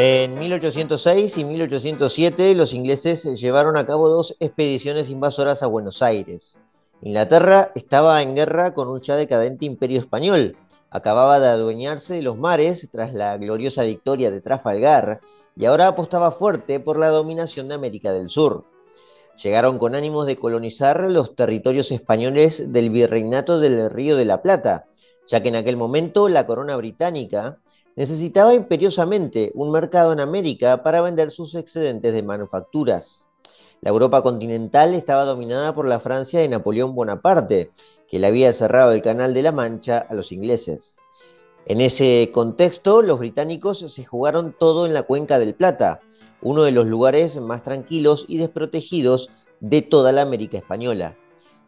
En 1806 y 1807 los ingleses llevaron a cabo dos expediciones invasoras a Buenos Aires. Inglaterra estaba en guerra con un ya decadente imperio español. Acababa de adueñarse de los mares tras la gloriosa victoria de Trafalgar y ahora apostaba fuerte por la dominación de América del Sur. Llegaron con ánimos de colonizar los territorios españoles del virreinato del Río de la Plata, ya que en aquel momento la corona británica necesitaba imperiosamente un mercado en América para vender sus excedentes de manufacturas. La Europa continental estaba dominada por la Francia de Napoleón Bonaparte, que le había cerrado el Canal de la Mancha a los ingleses. En ese contexto, los británicos se jugaron todo en la cuenca del Plata, uno de los lugares más tranquilos y desprotegidos de toda la América española.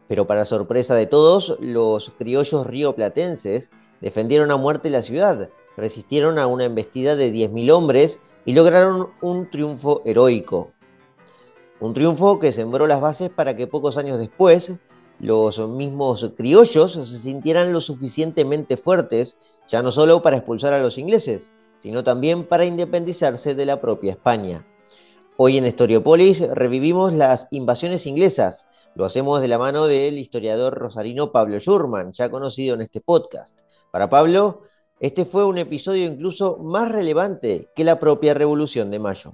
Pero para sorpresa de todos, los criollos rioplatenses defendieron a muerte la ciudad, resistieron a una embestida de 10.000 hombres y lograron un triunfo heroico. Un triunfo que sembró las bases para que pocos años después los mismos criollos se sintieran lo suficientemente fuertes, ya no solo para expulsar a los ingleses, sino también para independizarse de la propia España. Hoy en Historiopolis revivimos las invasiones inglesas. Lo hacemos de la mano del historiador rosarino Pablo Schurman, ya conocido en este podcast. Para Pablo, este fue un episodio incluso más relevante que la propia Revolución de Mayo.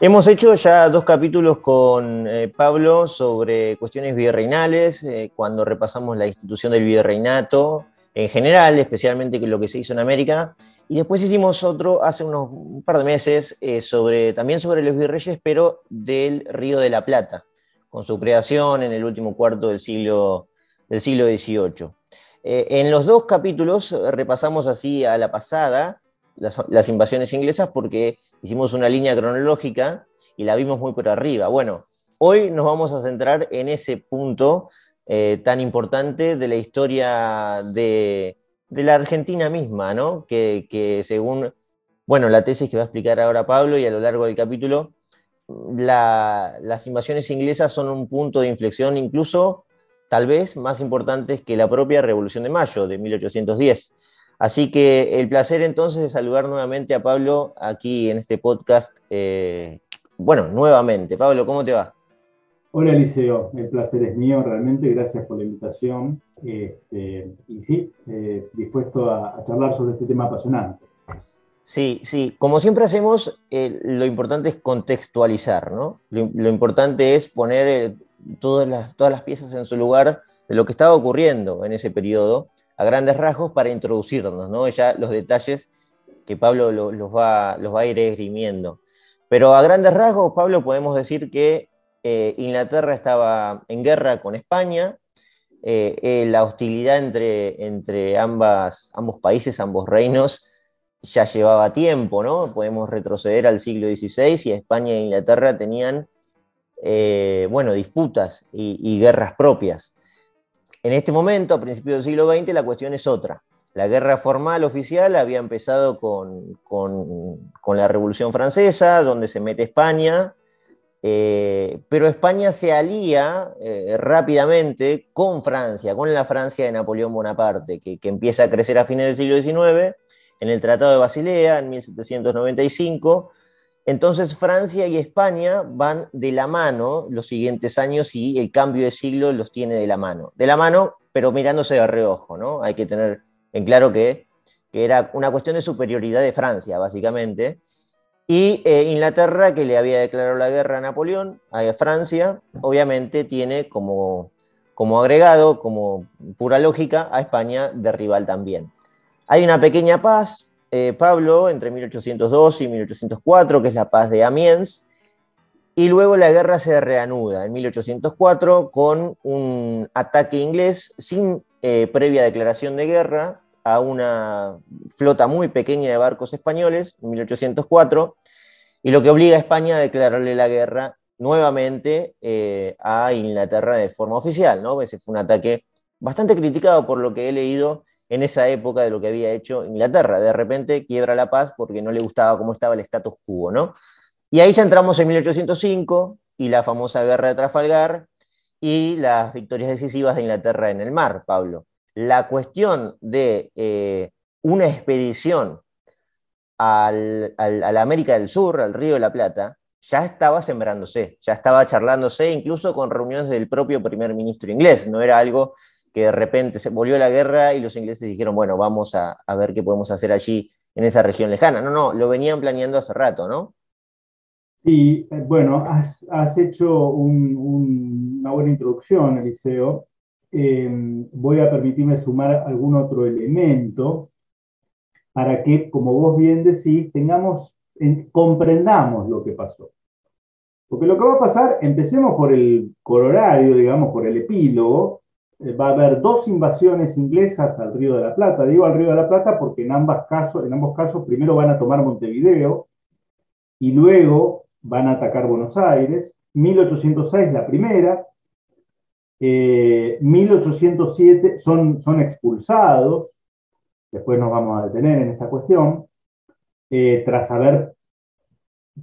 Hemos hecho ya dos capítulos con eh, Pablo sobre cuestiones virreinales, eh, cuando repasamos la institución del virreinato en general, especialmente lo que se hizo en América, y después hicimos otro hace unos un par de meses eh, sobre, también sobre los virreyes, pero del Río de la Plata, con su creación en el último cuarto del siglo, del siglo XVIII. Eh, en los dos capítulos repasamos así a la pasada las, invasiones inglesas porque hicimos una línea cronológica y la vimos muy por arriba. Bueno, hoy nos vamos a centrar en ese punto eh, tan importante de la historia de de la Argentina misma, ¿no? Que, según, bueno, la tesis que va a explicar ahora Pablo y a lo largo del capítulo, las invasiones inglesas son un punto de inflexión incluso tal vez más importantes que la propia Revolución de Mayo de 1810. Así que el placer entonces de saludar nuevamente a Pablo aquí en este podcast. Eh, bueno, nuevamente. Pablo, ¿cómo te va? Hola Eliseo, el placer es mío, realmente gracias por la invitación este, y sí, eh, dispuesto a, charlar sobre este tema apasionante. Sí, sí, como siempre hacemos, eh, lo importante es contextualizar, ¿no? Lo, importante es poner eh, todas, las, todas las piezas en su lugar de lo que estaba ocurriendo en ese periodo, a grandes rasgos, para introducirnos, ¿no? Ya los detalles que Pablo los, va, los va a ir esgrimiendo. Pero a grandes rasgos, Pablo, podemos decir que eh, Inglaterra estaba en guerra con España, eh, eh, la hostilidad entre, entre ambas, ambos países, ambos reinos, ya llevaba tiempo, ¿no? Podemos retroceder al siglo XVI y España e Inglaterra tenían, bueno, disputas y, guerras propias. En este momento, a principios del siglo XX, la cuestión es otra. La guerra formal oficial había empezado con, con la Revolución Francesa, donde se mete España, eh, pero España se alía eh, rápidamente con Francia, con la Francia de Napoleón Bonaparte, que, empieza a crecer a fines del siglo XIX, en el Tratado de Basilea, en 1795. Entonces Francia y España van de la mano los siguientes años y el cambio de siglo los tiene de la mano. De la mano, pero mirándose de reojo, ¿no? Hay que tener en claro que, que era una cuestión de superioridad de Francia, básicamente y eh, Inglaterra, que le había declarado la guerra a Napoleón, a Francia, obviamente tiene como, como agregado, como pura lógica, a España de rival también. Hay una pequeña paz, eh, Pablo, entre 1802 y 1804, que es la paz de Amiens, y luego la guerra se reanuda en 1804 con un ataque inglés sin eh, previa declaración de guerra a una flota muy pequeña de barcos españoles en 1804, y lo que obliga a España a declararle la guerra nuevamente eh, a Inglaterra de forma oficial. ¿no? Ese fue un ataque bastante criticado por lo que he leído en esa época de lo que había hecho Inglaterra. De repente quiebra la paz porque no le gustaba cómo estaba el status quo. ¿no? Y ahí ya entramos en 1805, y la famosa guerra de Trafalgar y las victorias decisivas de Inglaterra en el mar, Pablo. La cuestión de eh, una expedición a la América del Sur, al Río de la Plata, ya estaba sembrándose, ya estaba charlándose, incluso con reuniones del propio primer ministro inglés. No era algo que de repente se volvió la guerra y los ingleses dijeron, bueno, vamos a, ver qué podemos hacer allí en esa región lejana. No, no, lo venían planeando hace rato, ¿no? Sí, eh, bueno, has, hecho una buena introducción, Eliseo. Eh, voy a permitirme sumar algún otro elemento para que, como vos bien decís, tengamos, comprendamos lo que pasó. Porque lo que va a pasar, empecemos por el coronario, digamos, por el epílogo, eh, va a haber dos invasiones inglesas al Río de la Plata. Digo al Río de la Plata porque en, ambas casos, en ambos casos primero van a tomar Montevideo y luego van a atacar Buenos Aires. 1806 la primera, 1807 eh, son, son expulsados, después nos vamos a detener en esta cuestión, eh, tras haber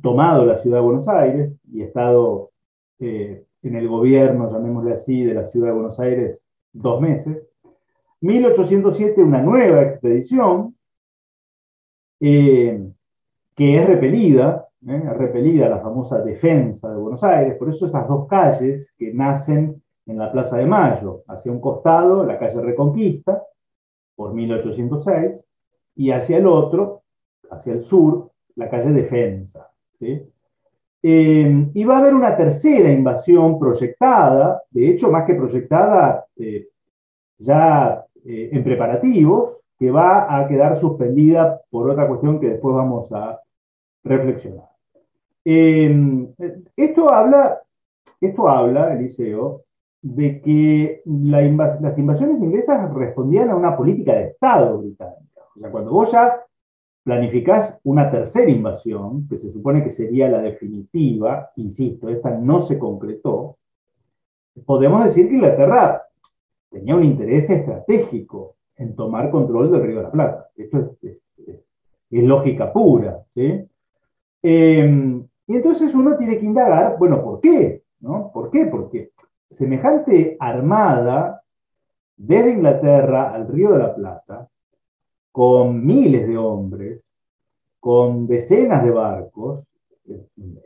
tomado la ciudad de Buenos Aires y estado eh, en el gobierno, llamémosle así, de la ciudad de Buenos Aires dos meses. 1807, una nueva expedición que es repelida, repelida la famosa defensa de Buenos Aires, por eso esas dos calles que nacen en la Plaza de Mayo, hacia un costado, la calle Reconquista, por 1806, y hacia el otro, hacia el sur, la calle Defensa. Eh, y va a haber una tercera invasión proyectada, de hecho, más que proyectada, eh, ya eh, en preparativos, que va a quedar suspendida por otra cuestión que después vamos a reflexionar. esto habla, esto habla, Eliseo, de que las invasiones inglesas respondían a una política de Estado británica. O sea, cuando vos ya planificás una tercera invasión, que se supone que sería la definitiva, insisto, esta no se concretó, podemos decir que Inglaterra tenía un interés estratégico en tomar control del Río de la Plata. Esto es, lógica pura. ¿sí? Eh, y entonces uno tiene que indagar, bueno, ¿por qué? ¿No? ¿Por qué? Semejante armada desde Inglaterra al Río de la Plata, con miles de hombres, con decenas de barcos,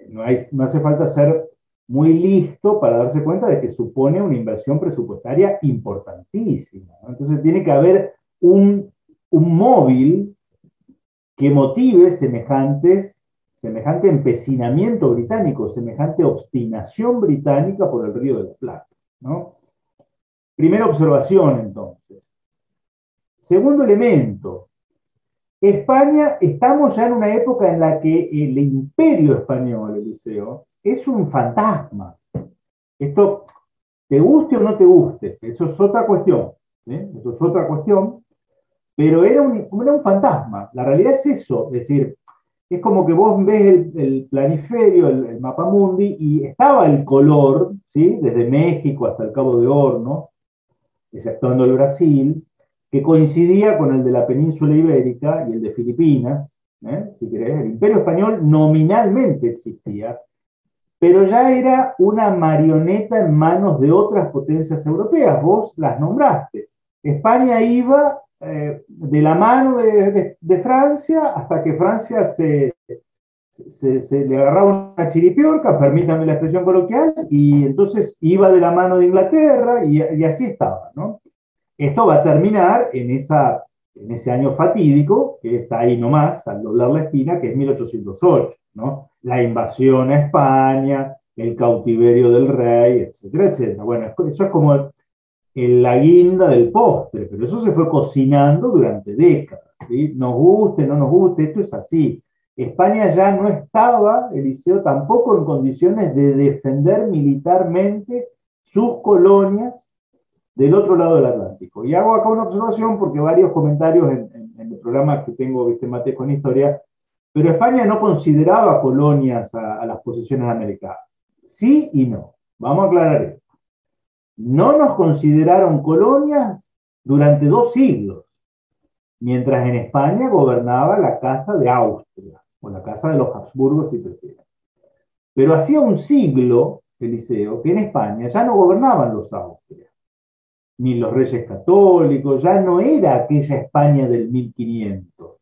no, hace falta ser muy listo para darse cuenta de que supone una inversión presupuestaria importantísima. Entonces tiene que haber un, un móvil que motive semejantes semejante empecinamiento británico, semejante obstinación británica por el río de la Plata. Primera observación, entonces. Segundo elemento. España, estamos ya en una época en la que el imperio español, Eliseo, es un fantasma. Esto, te guste o no te guste, eso es otra cuestión. Eso es otra cuestión. Pero era un, era un fantasma. La realidad es eso, es decir, es como que vos ves el, planiferio, el, mapa mundi, y estaba el color, ¿sí? desde México hasta el Cabo de Horno, exceptuando el Brasil, que coincidía con el de la península ibérica y el de Filipinas, ¿eh? si querés. El imperio español nominalmente existía, pero ya era una marioneta en manos de otras potencias europeas, vos las nombraste. España iba eh, de la mano de, Francia hasta que Francia se, se, le agarraba una chiripiorca, permítame la expresión coloquial, y entonces iba de la mano de Inglaterra y, así estaba. ¿no? Esto va a terminar en, esa, en ese año fatídico, que está ahí nomás, al doblar la esquina, que es 1808. ¿no? La invasión a España, el cautiverio del rey, etcétera, etcétera. Bueno, eso es como en la guinda del postre, pero eso se fue cocinando durante décadas. Nos guste, no nos guste, esto es así. España ya no estaba, Eliseo, tampoco en condiciones de defender militarmente sus colonias del otro lado del Atlántico. Y hago acá una observación porque varios comentarios en, el programa que tengo, viste, Mate con historia, pero España no consideraba colonias a, a las posesiones americanas. Sí y no. Vamos a aclarar esto no nos consideraron colonias durante dos siglos, mientras en España gobernaba la Casa de Austria, o la Casa de los Habsburgos, si prefieren. Pero hacía un siglo, Eliseo, que en España ya no gobernaban los Austrias, ni los reyes católicos, ya no era aquella España del 1500.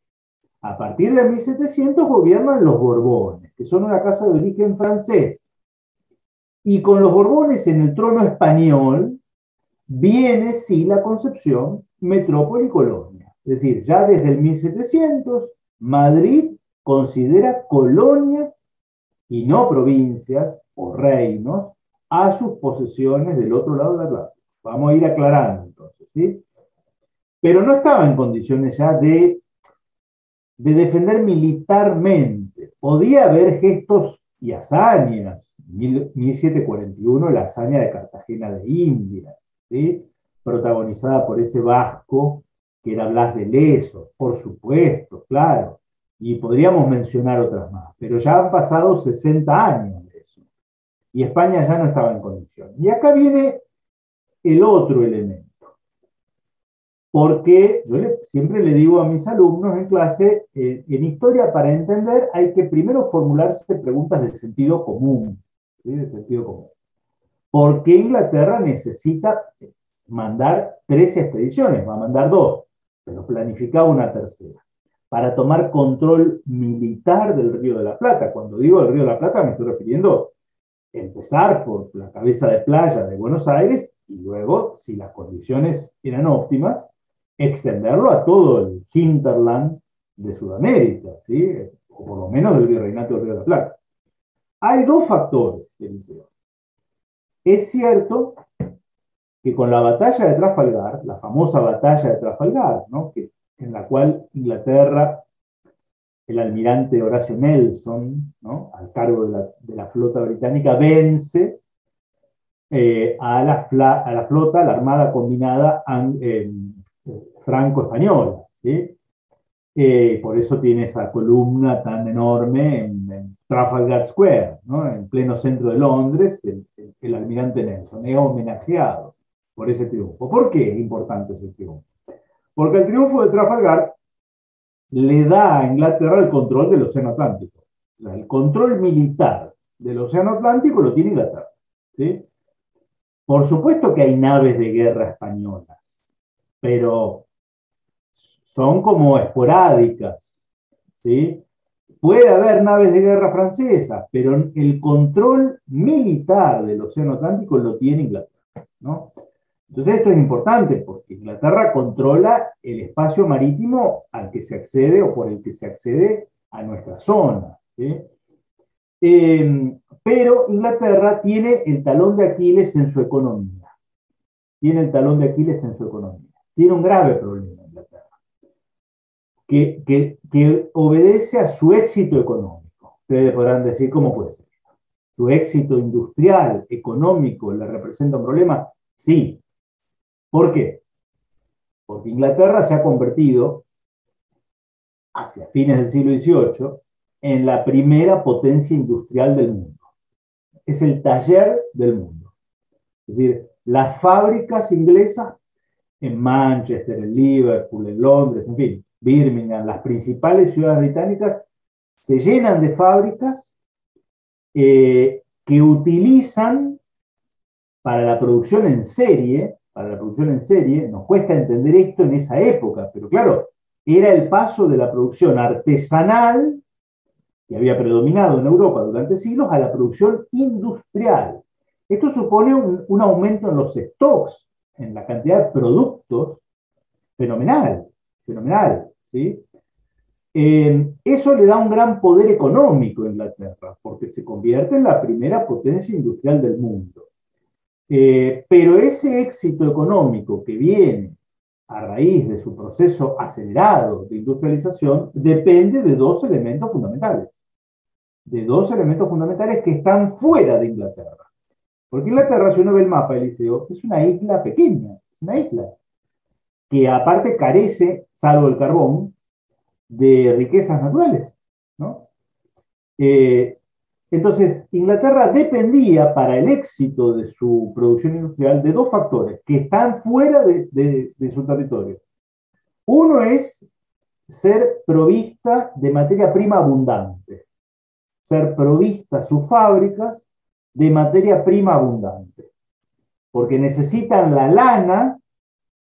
A partir de 1700 gobiernan los Borbones, que son una casa de origen francés. Y con los Borbones en el trono español viene, sí, la concepción metrópoli colonia. Es decir, ya desde el 1700, Madrid considera colonias y no provincias o reinos a sus posesiones del otro lado del Atlántico. Vamos a ir aclarando entonces, ¿sí? Pero no estaba en condiciones ya de de defender militarmente. Podía haber gestos y hazañas. 1741, la hazaña de Cartagena de India, ¿sí? protagonizada por ese vasco que era Blas de Leso, por supuesto, claro. Y podríamos mencionar otras más, pero ya han pasado 60 años de eso. Y España ya no estaba en condición. Y acá viene el otro elemento porque yo siempre le digo a mis alumnos en clase, eh, en historia para entender hay que primero formularse preguntas de sentido común. Común. ¿Por qué Inglaterra necesita mandar tres expediciones? Va a mandar dos, pero planificaba una tercera, para tomar control militar del Río de la Plata. Cuando digo el Río de la Plata me estoy refiriendo a empezar por la cabeza de playa de Buenos Aires y luego, si las condiciones eran óptimas, extenderlo a todo el hinterland de Sudamérica, ¿sí? o por lo menos del virreinato del Río de la Plata. Hay dos factores, Eliseo. Es cierto que con la batalla de Trafalgar, la famosa batalla de Trafalgar, ¿no? en la cual Inglaterra, el almirante Horacio Nelson, ¿no? al cargo de la, flota británica, vence eh, a, la a, la flota, a la Armada Combinada franco-española. Por eso tiene esa columna tan enorme en, Trafalgar Square, en pleno centro de Londres, el, almirante Nelson. Es homenajeado por ese triunfo. ¿Por qué es importante ese triunfo? Porque el triunfo de Trafalgar le da a Inglaterra el control del Océano Atlántico. el control militar del Océano Atlántico lo tiene Inglaterra. Por supuesto que hay naves de guerra españolas, pero son como esporádicas. ¿sí? Puede haber naves de guerra francesas, pero el control militar del Océano Atlántico lo tiene Inglaterra. ¿no? Entonces esto es importante porque Inglaterra controla el espacio marítimo al que se accede o por el que se accede a nuestra zona. Em, pero Inglaterra tiene el talón de Aquiles en su economía. Tiene el talón de Aquiles en su economía. Tiene un grave problema que, obedece a su éxito económico. Ustedes podrán decir, ¿cómo puede ser? ¿Su éxito industrial, económico, le representa un problema? Sí. ¿Por qué? Porque Inglaterra se ha convertido, hacia fines del siglo XVIII, en la primera potencia industrial del mundo. Es el taller del mundo. Es decir, las fábricas inglesas en Manchester, en Liverpool, en Londres, en fin, Birmingham, las principales ciudades británicas, se llenan de fábricas eh, que utilizan para la producción en serie, para la producción en serie, nos cuesta entender esto en esa época, pero claro, era el paso de la producción artesanal, que había predominado en Europa durante siglos, a la producción industrial. Esto supone un, un aumento en los stocks, en la cantidad de productos, fenomenal, fenomenal. Eh, eso le da un gran poder económico a Inglaterra, porque se convierte en la primera potencia industrial del mundo. Eh, pero ese éxito económico que viene a raíz de su proceso acelerado de industrialización depende de dos elementos fundamentales. De dos elementos fundamentales que están fuera de Inglaterra. Porque Inglaterra, si uno ve el mapa, Eliseo, es una isla pequeña, una isla que aparte carece, salvo el carbón, de riquezas naturales. Eh, entonces, Inglaterra dependía para el éxito de su producción industrial de dos factores que están fuera de, su territorio. Uno es ser provista de materia prima abundante. ser provistas sus fábricas de materia prima abundante, porque necesitan la lana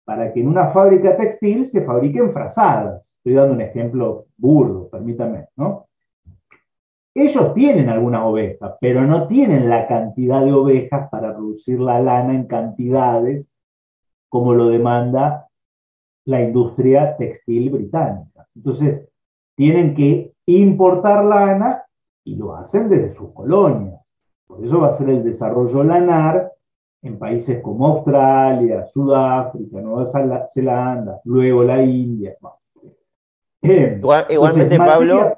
para que en una fábrica textil se fabriquen frazadas. Estoy dando un ejemplo burdo, permítame, ¿no? Ellos tienen algunas ovejas, pero no tienen la cantidad de ovejas para producir la lana en cantidades como lo demanda la industria textil británica. Entonces, tienen que importar lana y lo hacen desde sus colonias. Por eso va a ser el desarrollo lanar en países como Australia, Sudáfrica, Nueva Zelanda, luego la India. igualmente, Pablo,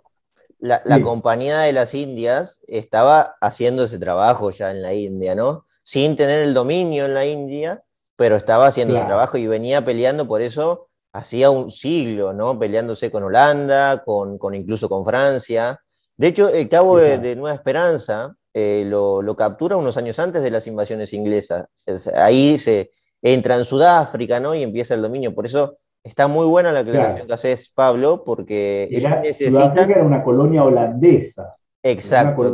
la, compañía de las Indias estaba haciendo ese trabajo ya en la India, ¿no? Sin tener el dominio en la India, pero estaba haciendo ese trabajo y venía peleando por eso hacía un siglo, ¿no? Peleándose con Holanda, con, incluso con Francia. De hecho, el Cabo de, Nueva Esperanza eh, lo, captura unos años antes de las invasiones inglesas. ahí se entra en Sudáfrica, ¿no? Y empieza el dominio. Por eso está muy buena la aclaración que haces, Pablo, porque era, Sudáfrica era una colonia holandesa. Exacto,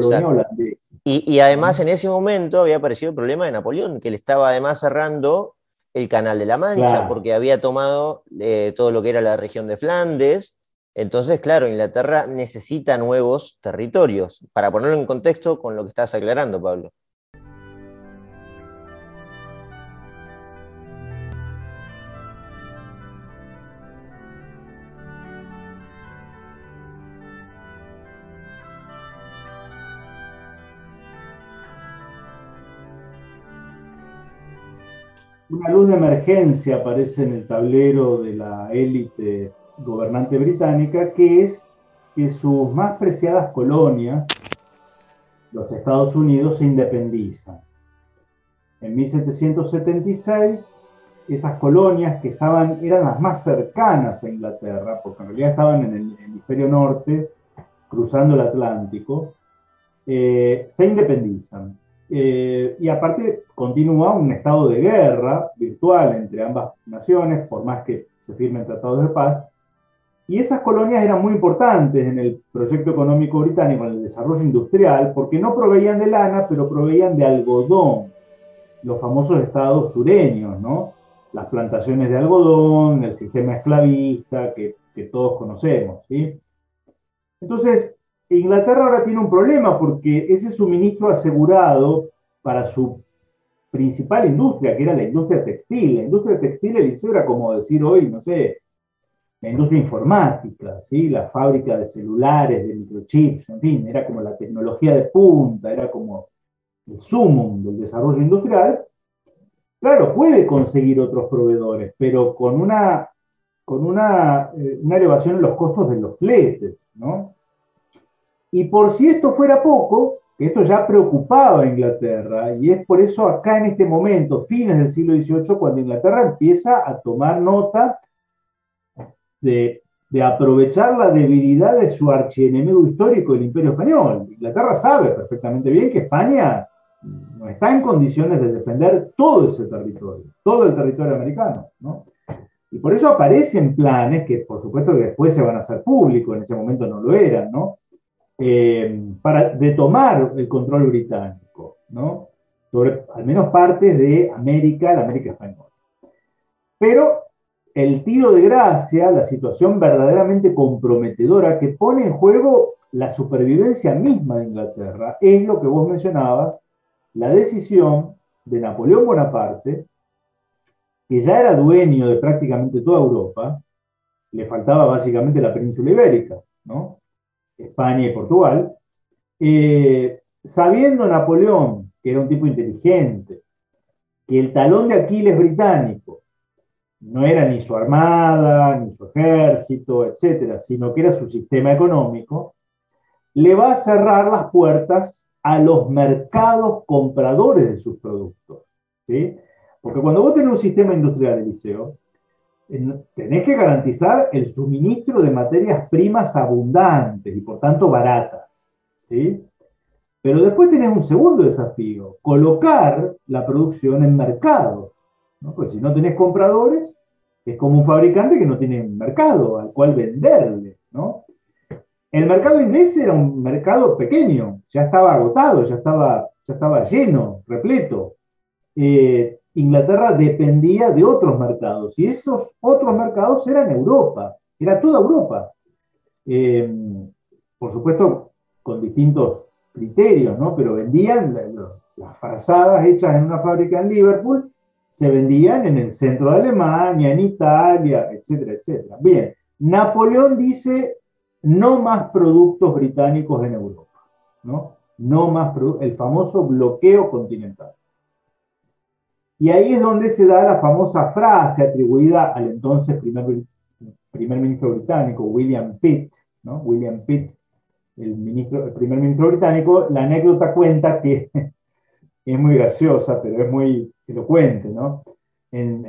Y, y, además en ese momento había aparecido el problema de Napoleón, que le estaba además cerrando el Canal de la Mancha, porque había tomado eh, todo lo que era la región de Flandes. Entonces, claro, Inglaterra necesita nuevos territorios, para ponerlo en contexto con lo que estás aclarando, Pablo. Una luz de emergencia aparece en el tablero de la élite gobernante británica, que es que sus más preciadas colonias, los Estados Unidos, se independizan. En 1776, esas colonias que estaban, eran las más cercanas a Inglaterra, porque en realidad estaban en el hemisferio norte, cruzando el Atlántico, eh, se independizan. Eh, y aparte continúa un estado de guerra virtual entre ambas naciones, por más que se firmen tratados de paz. Y esas colonias eran muy importantes en el proyecto económico británico, en el desarrollo industrial, porque no proveían de lana, pero proveían de algodón, los famosos estados sureños, ¿no? Las plantaciones de algodón, el sistema esclavista que, todos conocemos, ¿sí? Entonces, Inglaterra ahora tiene un problema porque ese suministro asegurado para su principal industria, que era la industria textil, la industria textil, Eliseo, era como decir hoy, no sé, la industria informática, ¿sí? la fábrica de celulares, de microchips, en fin, era como la tecnología de punta, era como el sumum del desarrollo industrial. Claro, puede conseguir otros proveedores, pero con una, con una, eh, elevación en los costos de los fletes, ¿no? Y por si esto fuera poco, esto ya preocupaba a Inglaterra, y es por eso acá en este momento, fines del siglo XVIII, cuando Inglaterra empieza a tomar nota de, aprovechar la debilidad de su archienemigo histórico, el Imperio Español. Inglaterra sabe perfectamente bien que España no está en condiciones de defender todo ese territorio, todo el territorio americano. Y por eso aparecen planes que, por supuesto, que después se van a hacer públicos, en ese momento no lo eran, ¿no? Eh, para, de tomar el control británico, ¿no? sobre al menos partes de América, la América española. Pero el tiro de gracia, la situación verdaderamente comprometedora que pone en juego la supervivencia misma de Inglaterra, es lo que vos mencionabas, la decisión de Napoleón Bonaparte, que ya era dueño de prácticamente toda Europa, le faltaba básicamente la península ibérica. España y Portugal, eh, sabiendo Napoleón, que era un tipo inteligente, que el talón de Aquiles británico no era ni su armada, ni su ejército, etcétera, sino que era su sistema económico, le va a cerrar las puertas a los mercados compradores de sus productos. ¿sí? Porque cuando vos tenés un sistema industrial, Eliseo, tenés que garantizar el suministro de materias primas abundantes y por tanto baratas. ¿sí? Pero después tenés un segundo desafío, colocar la producción en mercado. ¿No? Porque si no tenés compradores, es como un fabricante que no tiene mercado al cual venderle. ¿no? El mercado inglés era un mercado pequeño, ya estaba agotado, ya estaba, ya estaba lleno, repleto. Eh, Inglaterra dependía de otros mercados y esos otros mercados eran Europa, era toda Europa. Eh, por supuesto, con distintos criterios, ¿no? Pero vendían las frazadas hechas en una fábrica en Liverpool, se vendían en el centro de Alemania, en Italia, etcétera, etcétera. Bien, Napoleón dice no más productos británicos en Europa, ¿no? No más el famoso bloqueo continental. Y ahí es donde se da la famosa frase atribuida al entonces primer, primer ministro británico, William Pitt, ¿no? William Pitt, el, ministro, el primer ministro británico, la anécdota cuenta que es muy graciosa, pero es muy elocuente, ¿no?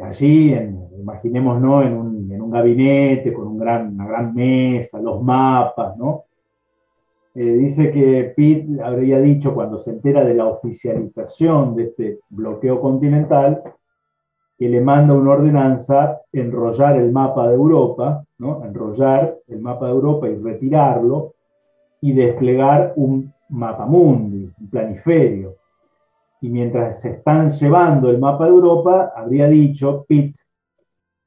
allí, en, imaginémonos en un, en un, gabinete con una gran mesa, los mapas, ¿no? Eh, dice que Pitt habría dicho cuando se entera de la oficialización de este bloqueo continental, que le manda una ordenanza enrollar el mapa de Europa, ¿no? enrollar el mapa de Europa y retirarlo y desplegar un mapa mundi, un planiferio. Y mientras se están llevando el mapa de Europa, habría dicho Pitt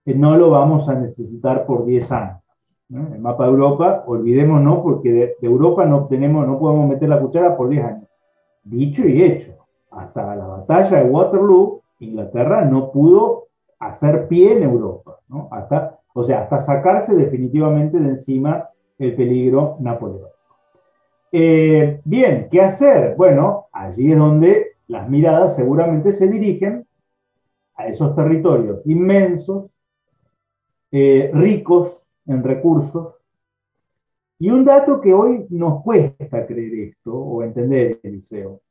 que no lo vamos a necesitar por 10 años. El mapa de Europa, olvidémonos, porque de, Europa no, tenemos, no podemos meter la cuchara por 10 años. Dicho y hecho, hasta la batalla de Waterloo, Inglaterra no pudo hacer pie en Europa, hasta, o sea, hasta sacarse definitivamente de encima el peligro napoleónico. Eh, bien, ¿qué hacer? Bueno, allí es donde las miradas seguramente se dirigen a esos territorios inmensos, eh, ricos, en recursos. Y un dato que hoy nos cuesta creer esto o entender, Eliseo.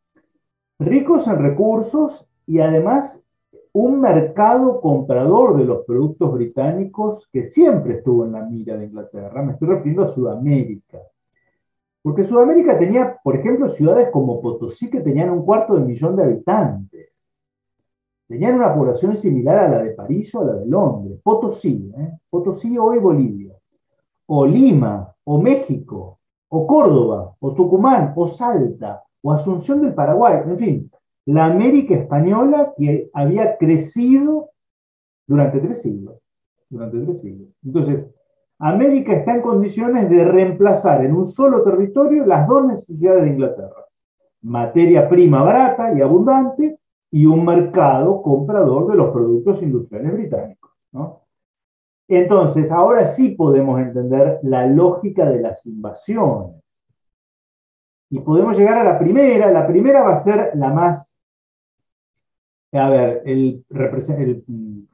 Ricos en recursos y además un mercado comprador de los productos británicos que siempre estuvo en la mira de Inglaterra. Me estoy refiriendo a Sudamérica. Porque Sudamérica tenía, por ejemplo, ciudades como Potosí que tenían un cuarto de millón de habitantes. Tenían una población similar a la de París o a la de Londres. Potosí, ¿eh? Potosí hoy Bolivia. O Lima, o México, o Córdoba, o Tucumán, o Salta, o Asunción del Paraguay. En fin, la América española que había crecido durante tres siglos. Durante tres siglos. Entonces, América está en condiciones de reemplazar en un solo territorio las dos necesidades de Inglaterra. Materia prima barata y abundante y un mercado comprador de los productos industriales británicos. Entonces, ahora sí podemos entender la lógica de las invasiones. Y podemos llegar a la primera. La primera va a ser la más... A ver, el,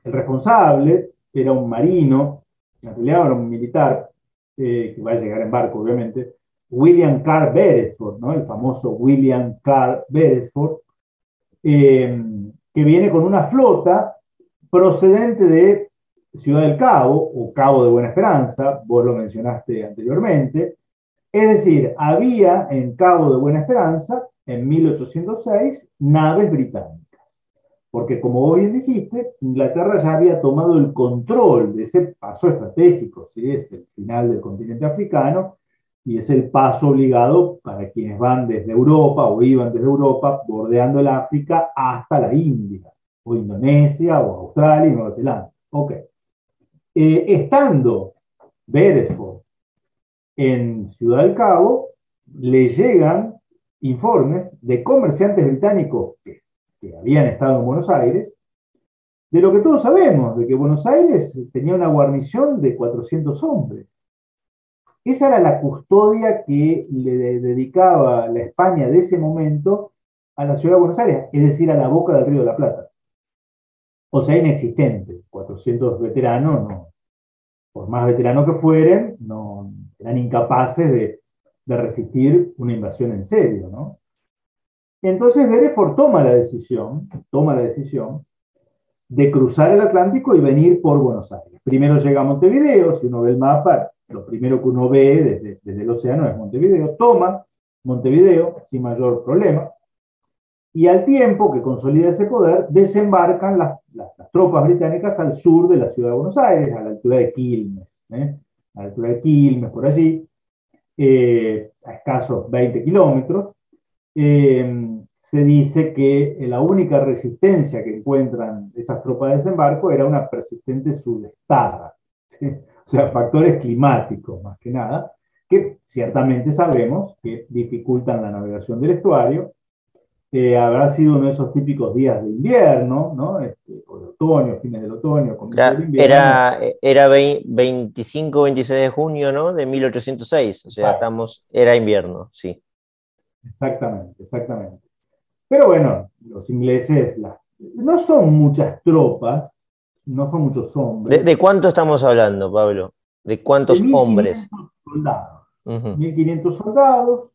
responsable era un marino, en un militar, eh, que va a llegar en barco, obviamente, William Carr Beresford, ¿no? el famoso William Carr Beresford, eh, que viene con una flota procedente de Ciudad del Cabo o Cabo de Buena Esperanza, vos lo mencionaste anteriormente. Es decir, había en Cabo de Buena Esperanza, en 1806, naves británicas. Porque como bien dijiste, Inglaterra ya había tomado el control de ese paso estratégico, ¿sí? es el final del continente africano, y es el paso obligado para quienes van desde Europa o iban desde Europa, bordeando el África hasta la India, o Indonesia, o Australia y Nueva Zelanda. Ok. Eh, estando Beresford en Ciudad del Cabo, le llegan informes de comerciantes británicos que, que habían estado en Buenos Aires, de lo que todos sabemos, de que Buenos Aires tenía una guarnición de 400 hombres esa era la custodia que le dedicaba la España de ese momento a la ciudad de Buenos Aires, es decir, a la boca del río de la Plata. O sea, inexistente. 400 veteranos, no, por más veteranos que fueren, no, eran incapaces de, resistir una invasión en serio. ¿no? Entonces Berefort toma la decisión, toma la decisión de cruzar el Atlántico y venir por Buenos Aires. Primero llega a Montevideo, si uno ve el mapa, lo primero que uno ve desde, el océano es Montevideo, toma Montevideo sin mayor problema, y al tiempo que consolida ese poder, desembarcan las, tropas británicas al sur de la ciudad de Buenos Aires, a la altura de Quilmes, ¿eh? a la altura de Quilmes, por allí. eh, a escasos 20 kilómetros, eh, se dice que la única resistencia que encuentran esas tropas de desembarco era una persistente sudestada, o sea, factores climáticos más que nada, que ciertamente sabemos que dificultan la navegación del estuario. Eh, habrá sido uno de esos típicos días de invierno, ¿no? Este, o de otoño, fines del otoño. era, era 25, 26 de junio, ¿no? De 1806, o sea, estamos, era invierno, sí. Exactamente, exactamente. Pero bueno, los ingleses no son muchas tropas, no son muchos hombres. ¿De, cuánto estamos hablando, Pablo? ¿De cuántos hombres? Soldados. 1500 soldados.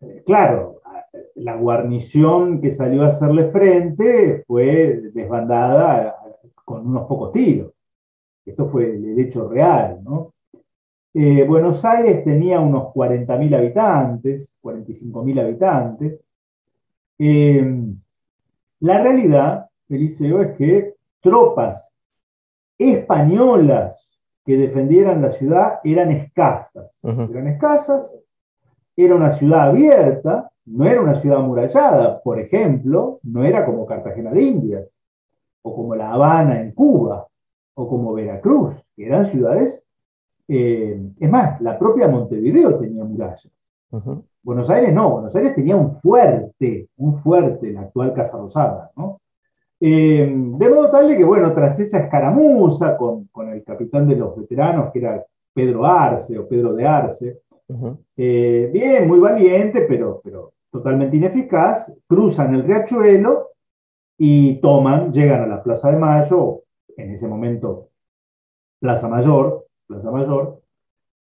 Eh, claro, la guarnición que salió a hacerle frente fue desbandada con unos pocos tiros. Esto fue el hecho real, ¿no? Eh, Buenos Aires tenía unos 40.000 habitantes, 45.000 habitantes. Eh, la realidad, Eliseo, es que tropas españolas que defendieran la ciudad eran escasas. Eran escasas, era una ciudad abierta, no era una ciudad amurallada, por ejemplo, no era como Cartagena de Indias, o como La Habana en Cuba, o como Veracruz, que eran ciudades eh, es más, la propia Montevideo tenía murallas. Buenos Aires no, Buenos Aires tenía un fuerte, un fuerte, la actual Casa Rosada, ¿no? Eh, de modo tal de que, bueno, tras esa escaramuza con, el capitán de los veteranos, que era Pedro Arce o Pedro de Arce, eh, bien, muy valiente, pero, pero totalmente ineficaz, cruzan el riachuelo y toman, llegan a la Plaza de Mayo, en ese momento Plaza Mayor, Plaza Mayor,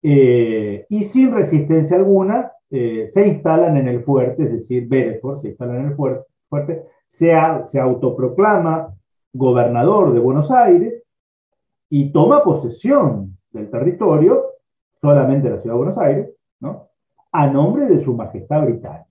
eh, y sin resistencia alguna eh, se instalan en el fuerte, es decir, Bedford se instala en el fuerte, se, se autoproclama gobernador de Buenos Aires y toma posesión del territorio, solamente la ciudad de Buenos Aires, ¿no? a nombre de su majestad británica.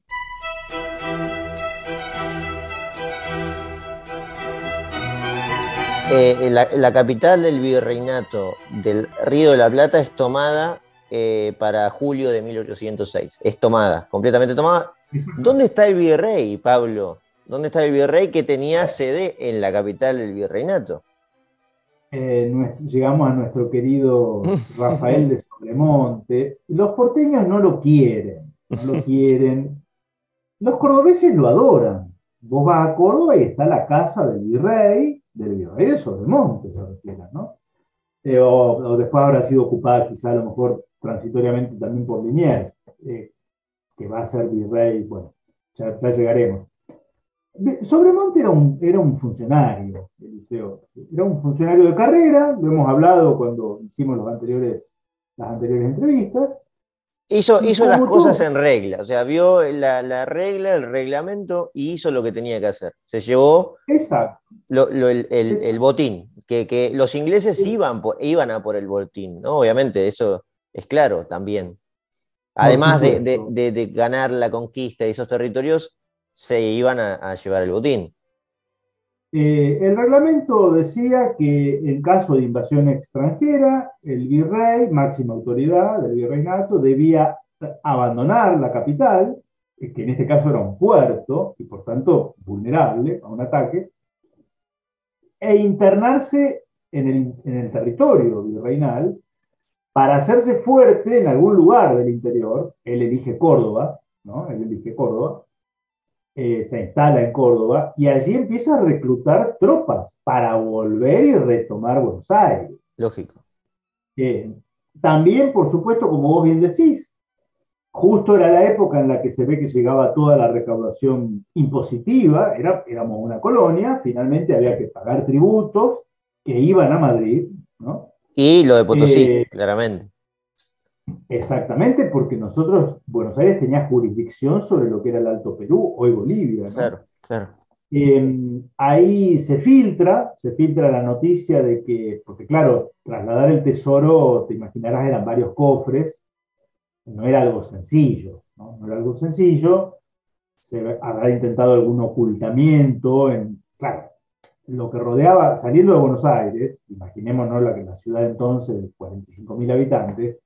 Eh, la, capital del virreinato del Río de la Plata es tomada eh, para julio de 1806. Es tomada, completamente tomada. ¿Dónde está el virrey, Pablo? ¿Dónde está el virrey que tenía sede en la capital del virreinato? Eh, llegamos a nuestro querido Rafael de Sobremonte. Los porteños no lo quieren, no lo quieren. Los cordobeses lo adoran. Vos vas a Córdoba y está la casa del virrey, del virrey de Sobremonte, se refiere, ¿no? Eh, o, después habrá sido ocupada quizá a lo mejor transitoriamente también por Liniers, eh, que va a ser virrey, bueno, ya, llegaremos. Sobremonte era un, era un funcionario era un funcionario de carrera, lo hemos hablado cuando hicimos los anteriores, las anteriores entrevistas, Hizo, hizo las cosas en regla, o sea, vio la, regla, el reglamento y hizo lo que tenía que hacer. Se llevó el, botín, que, los ingleses iban, iban a por el botín, ¿no? Obviamente, eso es claro también. Además de, ganar la conquista de esos territorios, se iban a llevar el botín. Eh, el reglamento decía que en caso de invasión extranjera, el virrey, máxima autoridad del virreinato, debía abandonar la capital, que en este caso era un puerto y por tanto vulnerable a un ataque, e internarse en el, en el territorio virreinal para hacerse fuerte en algún lugar del interior. Él elige Córdoba, ¿no? Él elige Córdoba eh, se instala en Córdoba y allí empieza a reclutar tropas para volver y retomar Buenos Aires. Lógico. Eh, también, por supuesto, como vos bien decís, justo era la época en la que se ve que llegaba toda la recaudación impositiva, era, éramos una colonia, finalmente había que pagar tributos que iban a Madrid, ¿no? Y lo de Potosí, eh, claramente. Exactamente, porque nosotros, Buenos Aires tenía jurisdicción sobre lo que era el Alto Perú, hoy Bolivia. Claro, claro. Em, ahí se filtra, se filtra la noticia de que, porque claro, trasladar el tesoro, te imaginarás, eran varios cofres, no era algo sencillo, no, era algo sencillo, se habrá intentado algún ocultamiento, en, claro, lo que rodeaba, saliendo de Buenos Aires, imaginémonos la, la ciudad entonces de 45.000 habitantes,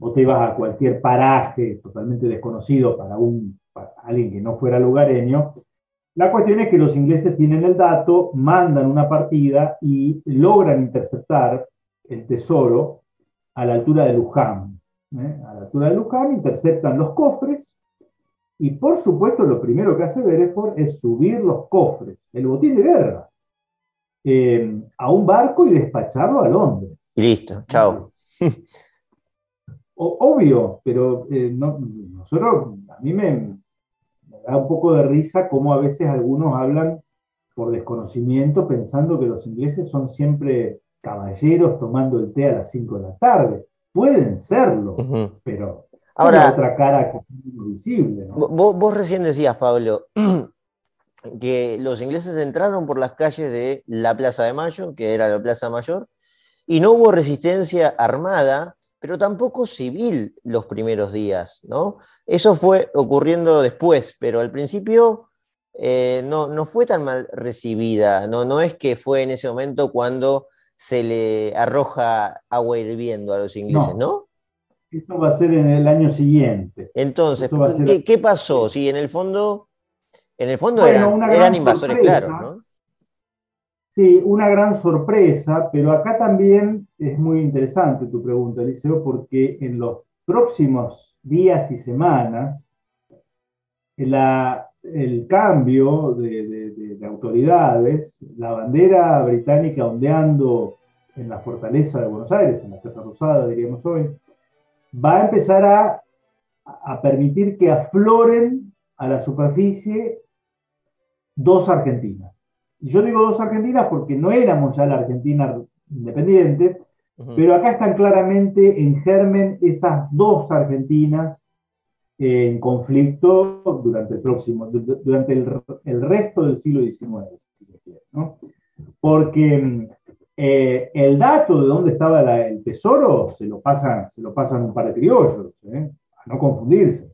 vos te ibas a cualquier paraje totalmente desconocido para, un, para alguien que no fuera lugareño, la cuestión es que los ingleses tienen el dato, mandan una partida y logran interceptar el tesoro a la altura de Luján. ¿eh? A la altura de Luján interceptan los cofres y por supuesto lo primero que hace Bereford es subir los cofres, el botín de guerra, eh, a un barco y despacharlo a Londres. Y listo, chao. Obvio, pero eh, nosotros, a mí me, da un poco de risa cómo a veces algunos hablan por desconocimiento pensando que los ingleses son siempre caballeros tomando el té a las 5 de la tarde. Pueden serlo, pero Ahora, otra cara que es visible. Vos, vos, recién decías, Pablo, que los ingleses entraron por las calles de la Plaza de Mayo, que era la Plaza Mayor, y no hubo resistencia armada, pero tampoco civil los primeros días, ¿no? Eso fue ocurriendo después, pero al principio eh, no, no, fue tan mal recibida, ¿no? no es que fue en ese momento cuando se le arroja agua hirviendo a los ingleses, ¿no? Esto va a ser en el año siguiente. Entonces, ¿qué, pasó? Si en el fondo, en el fondo eran, invasores claros, ¿no? Sí, una gran sorpresa, pero acá también es muy interesante tu pregunta, Eliseo, porque en los próximos días y semanas, el cambio de, autoridades, la bandera británica ondeando en la fortaleza de Buenos Aires, en la Casa Rosada, diríamos hoy, va a empezar a, a permitir que afloren a la superficie dos Argentinas. Y yo digo dos Argentinas porque no éramos ya la Argentina independiente, pero acá están claramente en germen esas dos Argentinas en conflicto durante el próximo, durante el, resto del siglo XIX, si se quiere, ¿no? Porque eh, el dato de dónde estaba el tesoro se lo pasan, se lo pasan un par de criollos, ¿eh? a no confundirse.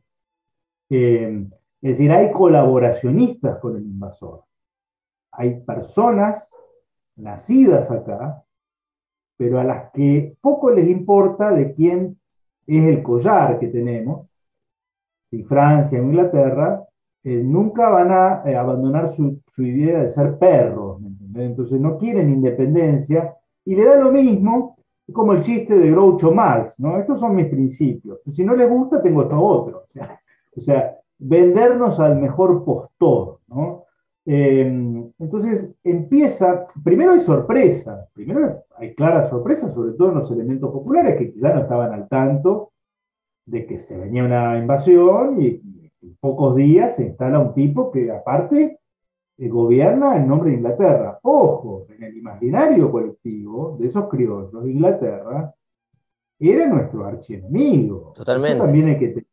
Eh, es decir, hay colaboracionistas con el invasor. Hay personas nacidas acá, pero a las que poco les importa de quién es el collar que tenemos, si Francia o Inglaterra, nunca van a abandonar su, idea de ser perros, entonces no quieren independencia y le da lo mismo como el chiste de Groucho Marx, ¿no? Estos son mis principios. Si no les gusta, tengo esto otro. O sea, vendernos al mejor postor, ¿no? Em, entonces empieza, primero hay sorpresa, primero hay clara sorpresa, sobre todo en los elementos populares que quizás no estaban al tanto de que se venía una invasión y en pocos días se instala un tipo que aparte gobierna en nombre de Inglaterra. Ojo, en el imaginario colectivo de esos criollos, Inglaterra era nuestro archienemigo. Totalmente. también hay que tener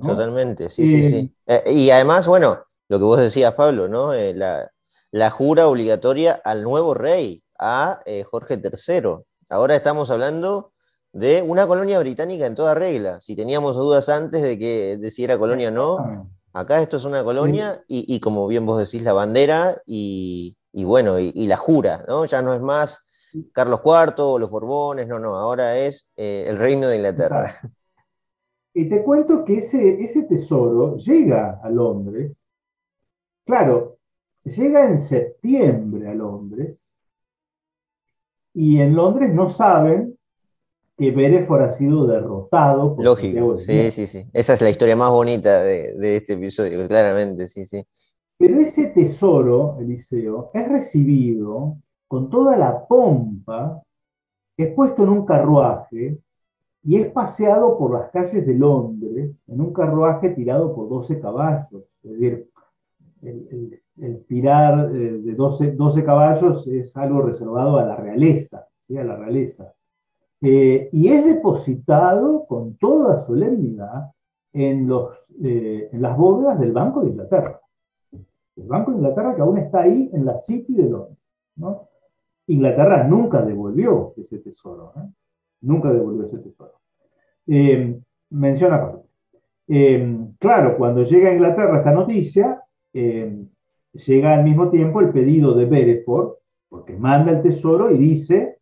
Totalmente, sí, sí, sí. Eh, y además, bueno, lo que vos decías, Pablo, ¿no? Eh, la, jura obligatoria al nuevo rey, a eh, Jorge III. Ahora estamos hablando de una colonia británica en toda regla. Si teníamos dudas antes de que de si era colonia o no, Acá esto es una colonia y, como bien vos decís, la bandera y, bueno, y, la jura, ¿no? Ya no es más Carlos IV o los Borbones, no, no, ahora es eh, el reino de Inglaterra. Y te cuento que ese, ese tesoro llega a Londres, claro, llega en septiembre a Londres, y en Londres no saben que Bereford ha sido derrotado. Por Lógico, sí, sí, sí. Esa es la historia más bonita de, este episodio, claramente, sí, sí. Pero ese tesoro, Eliseo, es recibido con toda la pompa, es puesto en un carruaje y es paseado por las calles de Londres en un carruaje tirado por 12 caballos. Es decir, el, tirar eh, de 12, 12, caballos es algo reservado a la realeza, ¿sí? a la realeza. Eh, y es depositado con toda solemnidad en, los, eh, en las bóvedas del Banco de Inglaterra. El Banco de Inglaterra que aún está ahí en la City de Londres. ¿no? Inglaterra nunca devolvió ese tesoro, ¿eh? nunca devolvió ese tesoro. menciona aparte. claro, cuando llega a Inglaterra esta noticia, llega al mismo tiempo el pedido de Bereford, porque manda el tesoro y dice,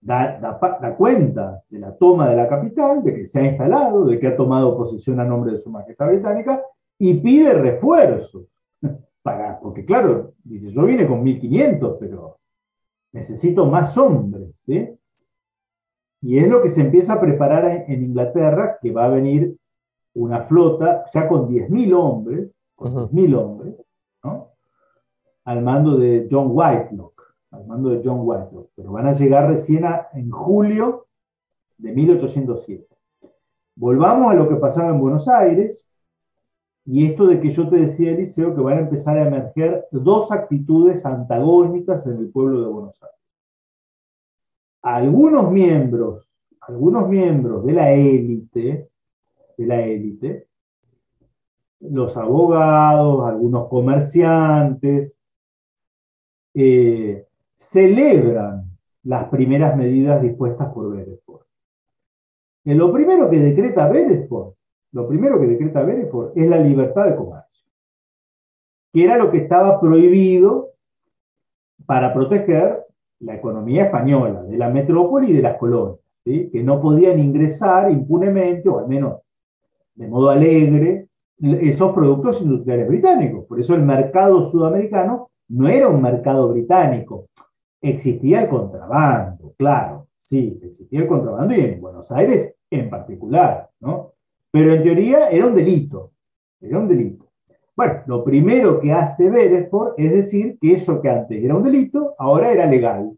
da, cuenta de la toma de la capital, de que se ha instalado, de que ha tomado posesión a nombre de su majestad británica y pide refuerzos. Para, porque claro, dice, yo vine con 1500, pero necesito más hombres. Y es lo que se empieza a preparar en, Inglaterra, que va a venir una flota ya con 10.000 hombres, con hombres, al mando de John Whitelock al mando de John White, pero van a llegar recién en julio de 1807. Volvamos a lo que pasaba en Buenos Aires, y esto de que yo te decía, Eliseo, que van a empezar a emerger dos actitudes antagónicas en el pueblo de Buenos Aires. Algunos miembros, algunos miembros de la élite, de la élite, los abogados, algunos comerciantes, eh, celebran las primeras medidas dispuestas por Beresford. lo primero que decreta Beresford, lo primero que decreta Beresford es la libertad de comercio, que era lo que estaba prohibido para proteger la economía española, de la metrópoli y de las colonias, que no podían ingresar impunemente, o al menos de modo alegre, esos productos industriales británicos. Por eso el mercado sudamericano no era un mercado británico, Existía el contrabando, claro, sí, existía el contrabando y en Buenos Aires en particular, ¿no? Pero en teoría era un delito, era un delito. Bueno, lo primero que hace Beresford es decir que eso que antes era un delito, ahora era legal.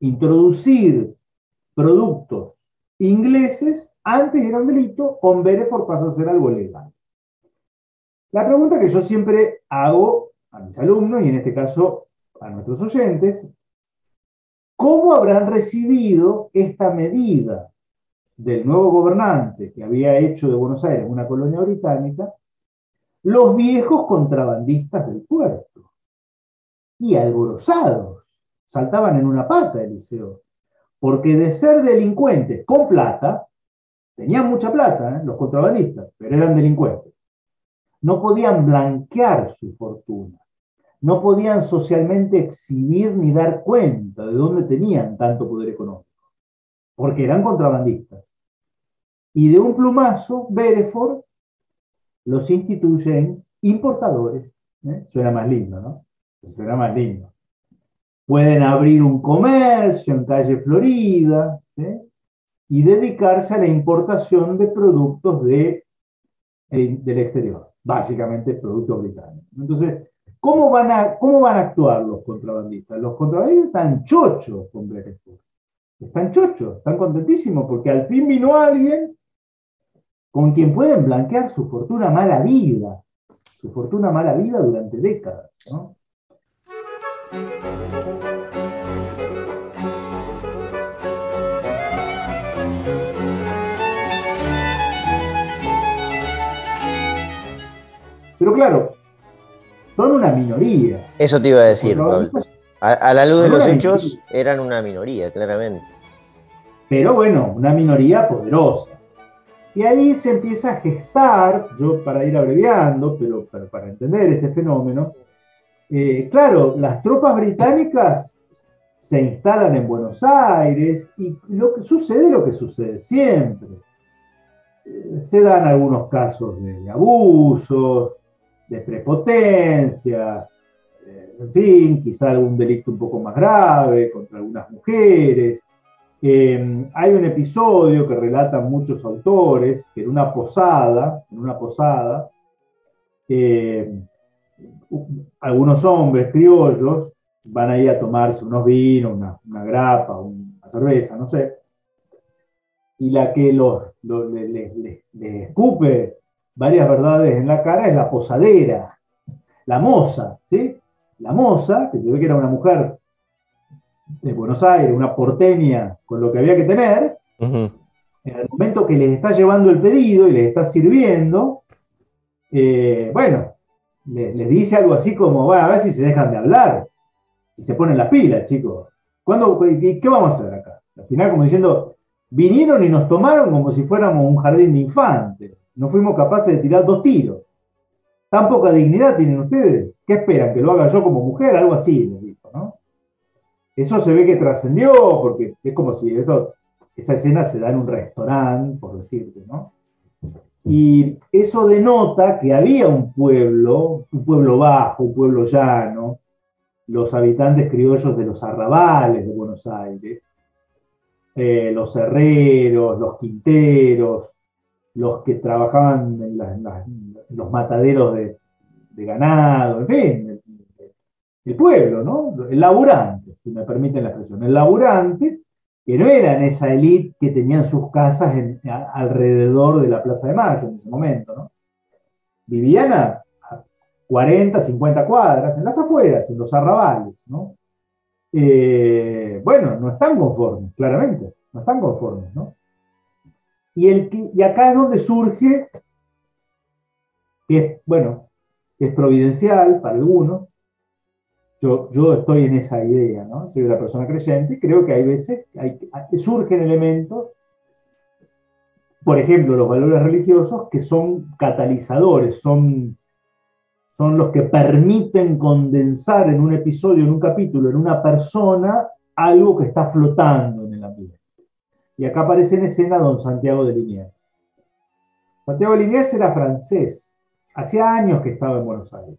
Introducir productos ingleses antes era un delito, con Beresford pasa a ser algo legal. La pregunta que yo siempre hago a mis alumnos, y en este caso a nuestros oyentes, ¿cómo habrán recibido esta medida del nuevo gobernante que había hecho de Buenos Aires una colonia británica los viejos contrabandistas del puerto? Y alborozados, saltaban en una pata, Eliseo, porque de ser delincuentes con plata, tenían mucha plata, ¿eh? los contrabandistas, pero eran delincuentes, no podían blanquear su fortuna no podían socialmente exhibir ni dar cuenta de dónde tenían tanto poder económico, porque eran contrabandistas. Y de un plumazo, Bereford los instituye en importadores. ¿eh? Suena más lindo, ¿no? Suena más lindo. Pueden abrir un comercio en calle Florida y dedicarse a la importación de productos de, eh, del exterior, básicamente productos británicos. Entonces, ¿Cómo van, a, ¿Cómo van a actuar los contrabandistas? Los contrabandistas están chochos con Beresford. Están chochos, están contentísimos porque al fin vino alguien con quien pueden blanquear su fortuna mala vida, su fortuna mala vida durante décadas. Pero claro, son una minoría. Eso te iba a decir, Pablo. A, la luz de los hechos, eran una minoría, claramente. Pero bueno, una minoría poderosa. Y ahí se empieza a gestar, yo para ir abreviando, pero, para entender este fenómeno, eh, claro, las tropas británicas se instalan en Buenos Aires y lo que sucede lo que sucede siempre. Eh, se dan algunos casos de abusos, de prepotencia, eh, en fin, quizá algún delito un poco más grave contra algunas mujeres. Eh, hay un episodio que relatan muchos autores, que en una posada, en una posada, eh, algunos hombres criollos van ahí a tomarse unos vinos, una, grapa, una cerveza, no sé, y la que los, les escupe varias verdades en la cara es la posadera, la moza, ¿sí? La moza, que se ve que era una mujer de Buenos Aires, una porteña con lo que había que tener, en el momento que les está llevando el pedido y les está sirviendo, eh, bueno, les, dice algo así como, bueno, a ver si se dejan de hablar y se ponen las pilas, chicos. ¿Cuándo, qué, ¿Qué vamos a hacer acá? Al final, como diciendo, vinieron y nos tomaron como si fuéramos un jardín de infantes no fuimos capaces de tirar dos tiros. ¿Tan poca dignidad tienen ustedes? ¿Qué esperan? ¿Que lo haga yo como mujer? Algo así, les dijo, ¿no? eso se ve que trascendió, porque es como si esa escena se da en un restaurante, por decirte, ¿no? Y eso denota que había un pueblo, un pueblo bajo, un pueblo llano, los habitantes criollos de los arrabales de Buenos Aires, eh, los herreros, los quinteros, los que trabajaban en, los mataderos de, ganado, en fin, el, pueblo, ¿no? El laburante, si me permiten la expresión, el laburante, que no eran esa élite que tenían sus casas alrededor de la Plaza de Mayo en ese momento, ¿no? Vivían a, 40, 50 cuadras, en las afueras, en los arrabales, ¿no? Eh, bueno, no están conformes, claramente, no están conformes, ¿no? Y, el, y acá es donde surge, que es, bueno, es providencial para algunos, yo, yo, estoy en esa idea, ¿no? Soy una persona creyente, creo que hay veces hay, surgen elementos, por ejemplo, los valores religiosos, que son catalizadores, son son los que permiten condensar en un episodio, en un capítulo, en una persona, algo que está flotando en el ambiente. Y acá aparece en escena don Santiago de Liniers. Santiago de Liniers era francés, hacía años que estaba en Buenos Aires.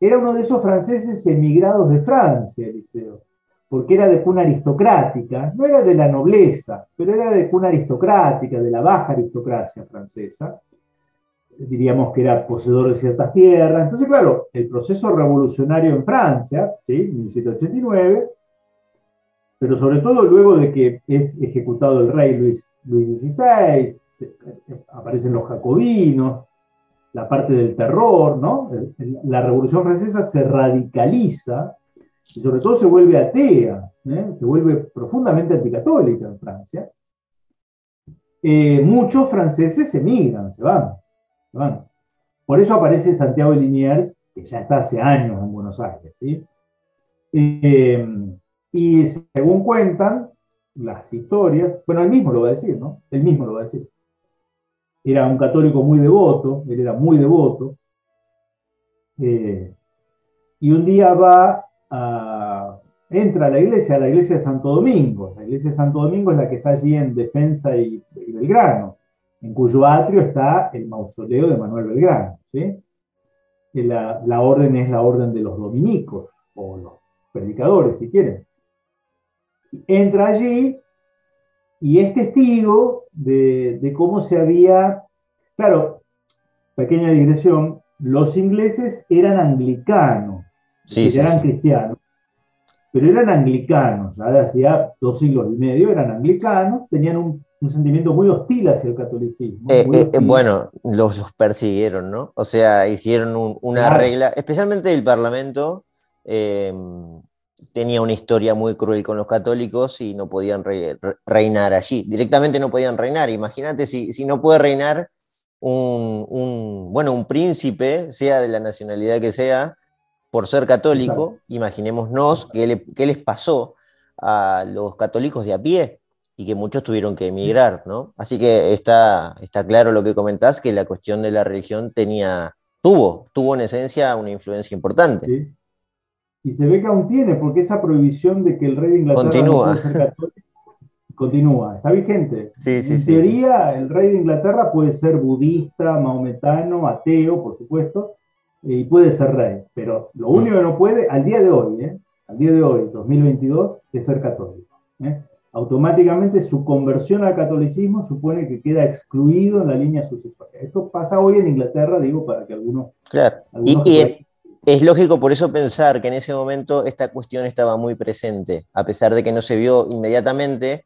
Era uno de esos franceses emigrados de Francia, Eliseo, porque era de cuna aristocrática, no era de la nobleza, pero era de cuna aristocrática, de la baja aristocracia francesa, diríamos que era poseedor de ciertas tierras. Entonces, claro, el proceso revolucionario en Francia, ¿sí? 1789, pero sobre todo luego de que es ejecutado el rey Luis, Luis XVI, aparecen los jacobinos, la parte del terror, ¿no? La revolución francesa se radicaliza y sobre todo se vuelve atea, ¿eh? se vuelve profundamente anticatólica en Francia. Eh, muchos franceses emigran, se van. Por eso aparece Santiago Liniers, que ya está hace años en Buenos Aires. Eh, y según cuentan las historias, bueno, él mismo lo va a decir, ¿no? Él mismo lo va a decir. Era un católico muy devoto, él era muy devoto. Eh, y un día va a, entra a la iglesia, a la iglesia de Santo Domingo. La iglesia de Santo Domingo es la que está allí en Defensa y Belgrano en cuyo atrio está el mausoleo de Manuel Belgrano. La, orden es la orden de los dominicos, o los predicadores, si quieren. Entra allí y es testigo de, cómo se había, claro, pequeña digresión, los ingleses eran anglicanos, eran cristianos, pero eran anglicanos, ya de hacía dos siglos y medio eran anglicanos, tenían un un sentimiento muy hostil hacia el catolicismo. Eh, eh, bueno, los, persiguieron, ¿no? O sea, hicieron una regla, especialmente el Parlamento, em, tenía una historia muy cruel con los católicos y no podían reinar allí. Directamente no podían reinar. Imagínate si, si, no puede reinar un, bueno, un príncipe, sea de la nacionalidad que sea, por ser católico, imaginémonos qué, qué les pasó a los católicos de a pie y que muchos tuvieron que emigrar, ¿no? Así que está, está claro lo que comentás, que la cuestión de la religión tenía, tuvo, tuvo en esencia una influencia importante. Sí. Y se ve que aún tiene, porque esa prohibición de que el rey de Inglaterra continúa. continúa, está vigente. Sí, sí, en teoría, el rey de Inglaterra puede ser budista, maometano, ateo, por supuesto, y puede ser rey, pero lo único que no puede, al día de hoy, ¿eh? al día de hoy, 2022, es ser católico. ¿eh? automáticamente su conversión al catolicismo supone que queda excluido en la línea sucesoria. Esto pasa hoy en Inglaterra, digo, para que algunos... Claro, y, es lógico por eso pensar que en ese momento esta cuestión estaba muy presente, a pesar de que no se vio inmediatamente,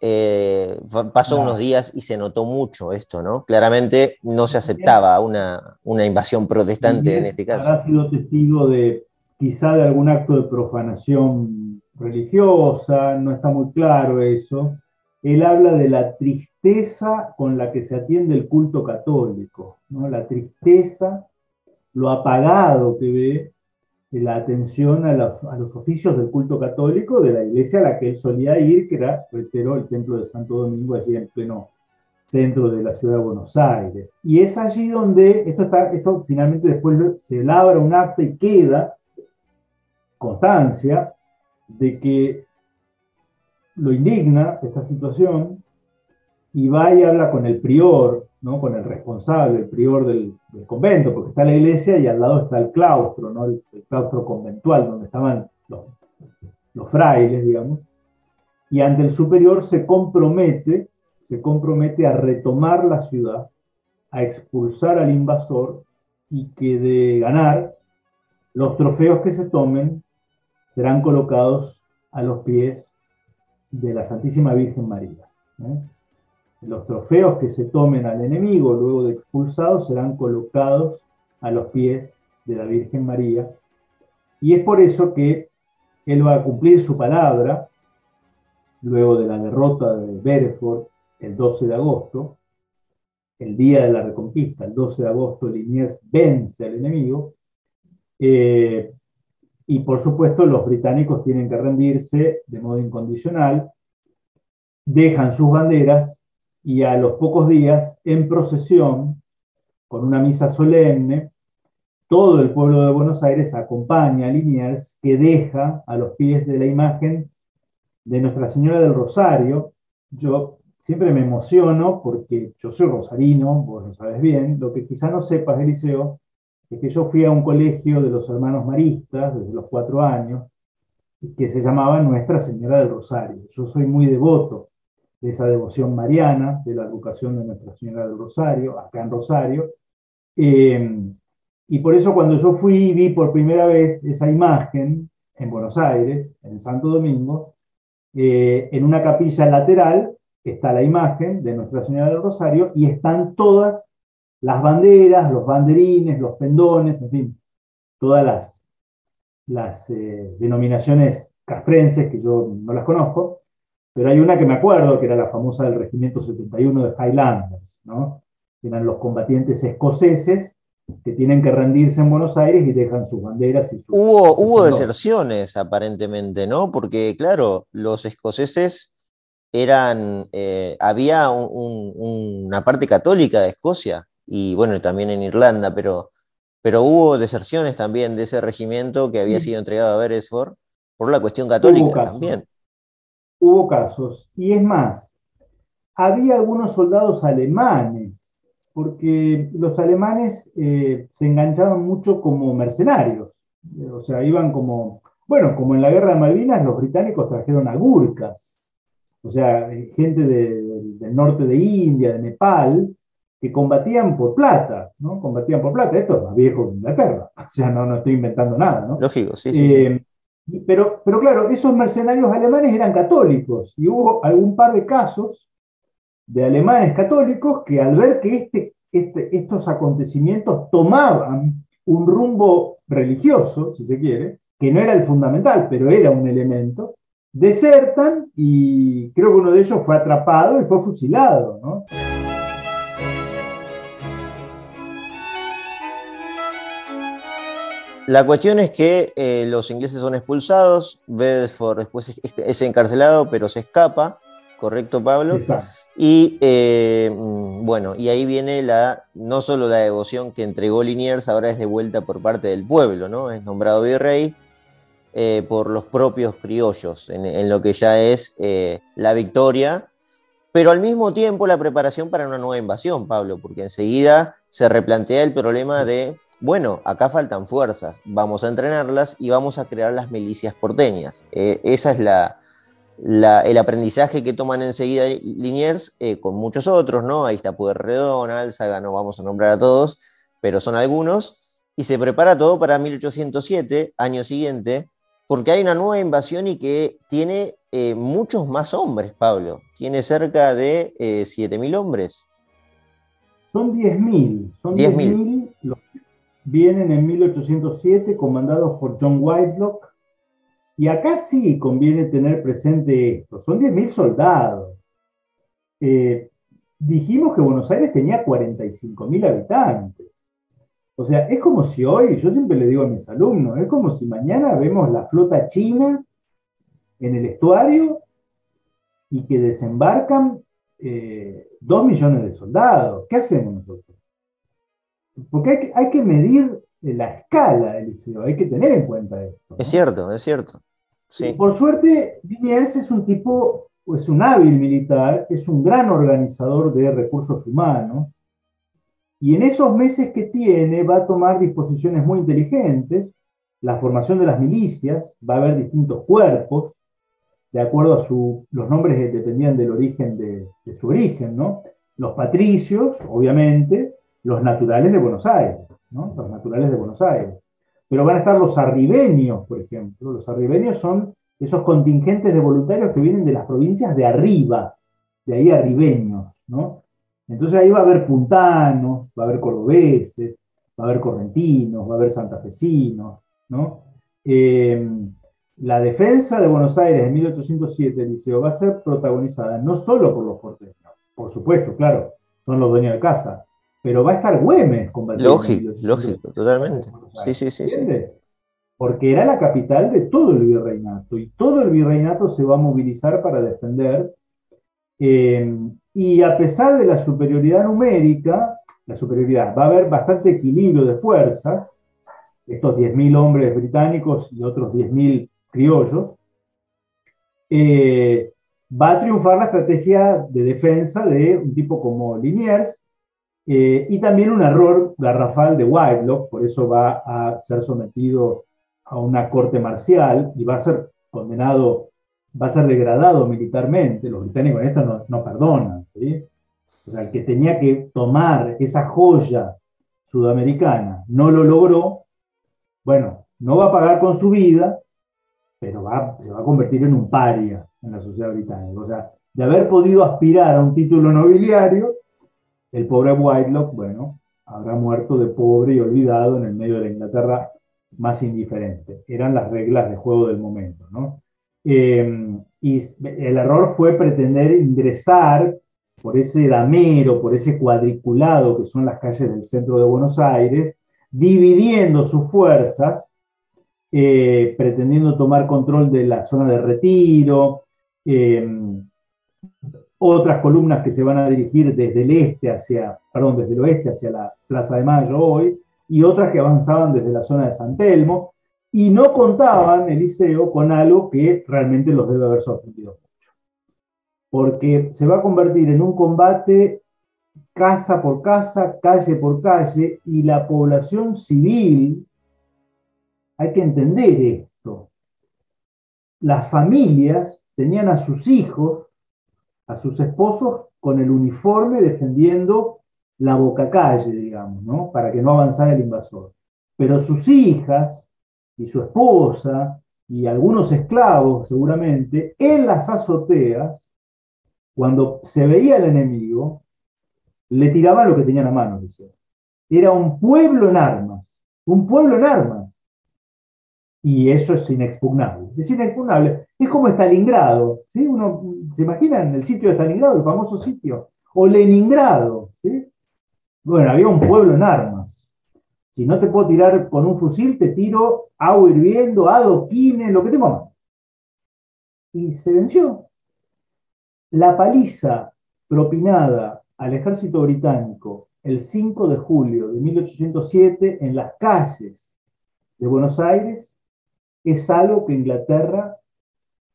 eh, pasó unos días y se notó mucho esto, ¿no? Claramente no se aceptaba una, una invasión protestante en este caso. Ha sido testigo de quizá de algún acto de profanación religiosa, no está muy claro eso. Él habla de la tristeza con la que se atiende el culto católico, ¿no? la tristeza, lo apagado que ve de la atención a los, oficios del culto católico de la iglesia a la que él solía ir, que era, reitero, el templo de Santo Domingo, allí en pleno centro de la ciudad de Buenos Aires. Y es allí donde, esto, está, esto finalmente después se labra un acta y queda constancia de que lo indigna esta situación y va y habla con el prior, ¿no? con el responsable, el prior del, convento, porque está la iglesia y al lado está el claustro, ¿no? el, claustro conventual, donde estaban los, los, frailes, digamos, y ante el superior se compromete, se compromete a retomar la ciudad, a expulsar al invasor y que de ganar, los trofeos que se tomen serán colocados a los pies de la Santísima Virgen María. ¿eh? Los trofeos que se tomen al enemigo luego de expulsado serán colocados a los pies de la Virgen María. Y es por eso que él va a cumplir su palabra luego de la derrota de Bereford el 12 de agosto, el día de la reconquista, el 12 de agosto, Liniers vence al enemigo. Eh, y por supuesto los británicos tienen que rendirse de modo incondicional, dejan sus banderas y a los pocos días, en procesión, con una misa solemne, todo el pueblo de Buenos Aires acompaña a Liniers, que deja a los pies de la imagen de Nuestra Señora del Rosario. Yo siempre me emociono porque yo soy rosarino, vos lo sabes bien. Lo que quizá no sepas, Eliseo, es que yo fui a un colegio de los hermanos maristas desde los cuatro años, que se llamaba Nuestra Señora del Rosario. Yo soy muy devoto de esa devoción mariana, de la educación de Nuestra Señora del Rosario, acá en Rosario. Eh, y por eso cuando yo fui y vi por primera vez esa imagen en Buenos Aires, en Santo Domingo, eh, en una capilla lateral está la imagen de Nuestra Señora del Rosario y están todas las banderas, los banderines, los pendones, en fin, todas las, las eh, denominaciones castrenses que yo no las conozco, pero hay una que me acuerdo, que era la famosa del Regimiento 71 de Highlanders, ¿no? eran los combatientes escoceses que tienen que rendirse en Buenos Aires y dejan sus banderas. Y hubo hubo deserciones, aparentemente, ¿no? Porque, claro, los escoceses eran. Eh, había una parte católica de Escocia, y bueno, también en Irlanda, pero, pero hubo deserciones también de ese regimiento que había sido entregado a Beresford por la cuestión católica también hubo casos. Y es más, había algunos soldados alemanes, porque los alemanes eh, se enganchaban mucho como mercenarios. O sea, iban como, bueno, como en la guerra de Malvinas, los británicos trajeron a gurkas, o sea, gente del norte de India, de Nepal, que combatían por plata, ¿no? Combatían por plata. Esto es más viejo que Inglaterra. O sea, no, no estoy inventando nada, ¿no? Lógico, sí, sí. Eh, pero, pero claro, esos mercenarios alemanes eran católicos y hubo algún par de casos de alemanes católicos que al ver que este, este, estos acontecimientos tomaban un rumbo religioso, si se quiere, que no era el fundamental, pero era un elemento, desertan y creo que uno de ellos fue atrapado y fue fusilado. ¿no? La cuestión es que eh, los ingleses son expulsados, Bedford después es, encarcelado, pero se escapa, ¿correcto, Pablo? Exacto. Y eh, mm, bueno, y ahí viene la, no solo la devoción que entregó Liniers, ahora es de vuelta por parte del pueblo, ¿no? Es nombrado virrey eh, por los propios criollos, en, lo que ya es la victoria, pero al mismo tiempo la preparación para una nueva invasión, Pablo, porque enseguida se replantea el problema de bueno, acá faltan fuerzas, vamos a entrenarlas y vamos a crear las milicias porteñas. Eh, esa es la, el aprendizaje que toman enseguida Liniers eh, con muchos otros, ¿no? Ahí está Pueyrredón, Álzaga, no vamos a nombrar a todos, pero son algunos. Y se prepara todo para 1807, año siguiente, porque hay una nueva invasión y que tiene eh, muchos más hombres, Pablo. Tiene cerca de 7.000 hombres. Son 10.000. Son 10.000 los vienen en 1807 comandados por John Whitelock. Y acá sí conviene tener presente esto, son 10.000 soldados. Eh, dijimos que Buenos Aires tenía 45.000 habitantes. O sea, es como si hoy, yo siempre le digo a mis alumnos, es como si mañana vemos la flota china en el estuario y que desembarcan eh, dos millones de soldados. ¿Qué hacemos nosotros? Porque hay que, medir la escala del liceo, hay que tener en cuenta esto. Es cierto, es cierto. Por suerte, Liniers es un tipo, es un hábil militar, es un gran organizador de recursos humanos, y en esos meses que tiene va a tomar disposiciones muy inteligentes, la formación de las milicias, va a haber distintos cuerpos, de acuerdo a su, los nombres que dependían del origen de, de su origen, ¿no? Los patricios, obviamente, los naturales de Buenos Aires, ¿no? Los naturales de Buenos Aires. Pero van a estar los arribeños, por ejemplo. Los arribeños son esos contingentes de voluntarios que vienen de las provincias de arriba, de ahí arribeños, ¿no? Entonces ahí va a haber puntanos, va a haber cordobeses, va a haber correntinos, va a haber santafesinos, ¿no? Eh, la defensa de Buenos Aires en 1807, Liceo, va a ser protagonizada no solo por los porteños, por supuesto, claro, son los dueños de casa, pero va a estar Güemes combatiendo. Lógico, lógico, totalmente. Sí, sí, sí, Porque era la capital de todo el virreinato y todo el virreinato se va a movilizar para defender. Eh, y a pesar de la superioridad numérica, la superioridad, va a haber bastante equilibrio de fuerzas, estos 10.000 hombres británicos y otros 10.000 criollos, eh, va a triunfar la estrategia de defensa de un tipo como Liniers eh, y también un error garrafal de Whitelock, por eso va a ser sometido a una corte marcial y va a ser condenado, va a ser degradado militarmente. Los británicos en esto no, no perdonan. O sea, el que tenía que tomar esa joya sudamericana no lo logró, bueno, no va a pagar con su vida, pero se va a convertir en un paria en la sociedad británica. O sea, de haber podido aspirar a un título nobiliario, el pobre Whitelock, bueno, habrá muerto de pobre y olvidado en el medio de la Inglaterra más indiferente. Eran las reglas de juego del momento, ¿no? Eh, y el error fue pretender ingresar por ese damero, por ese cuadriculado que son las calles del centro de Buenos Aires, dividiendo sus fuerzas eh, pretendiendo tomar control de la zona de retiro, eh, otras columnas que se van a dirigir desde el este hacia, perdón, desde el oeste hacia la Plaza de Mayo hoy, y otras que avanzaban desde la zona de San Telmo, y no contaban, Eliseo, con algo que realmente los debe haber sorprendido mucho. Porque se va a convertir en un combate casa por casa, calle por calle, y la población civil hay que entender esto. Las familias tenían a sus hijos, a sus esposos, con el uniforme defendiendo la boca calle, digamos, ¿no? Para que no avanzara el invasor. Pero sus hijas y su esposa y algunos esclavos, seguramente, en las azoteas, cuando se veía el enemigo, le tiraban lo que tenían a mano. Era un pueblo en armas, un pueblo en armas y eso es inexpugnable. Es inexpugnable. Es como Stalingrado, ¿sí? Uno se imagina en el sitio de Stalingrado, el famoso sitio, o Leningrado, ¿sí? Bueno, había un pueblo en armas. Si no te puedo tirar con un fusil, te tiro agua hirviendo, adoquines, lo que tengo más. Y se venció. La paliza propinada al ejército británico el 5 de julio de 1807 en las calles de Buenos Aires es algo que Inglaterra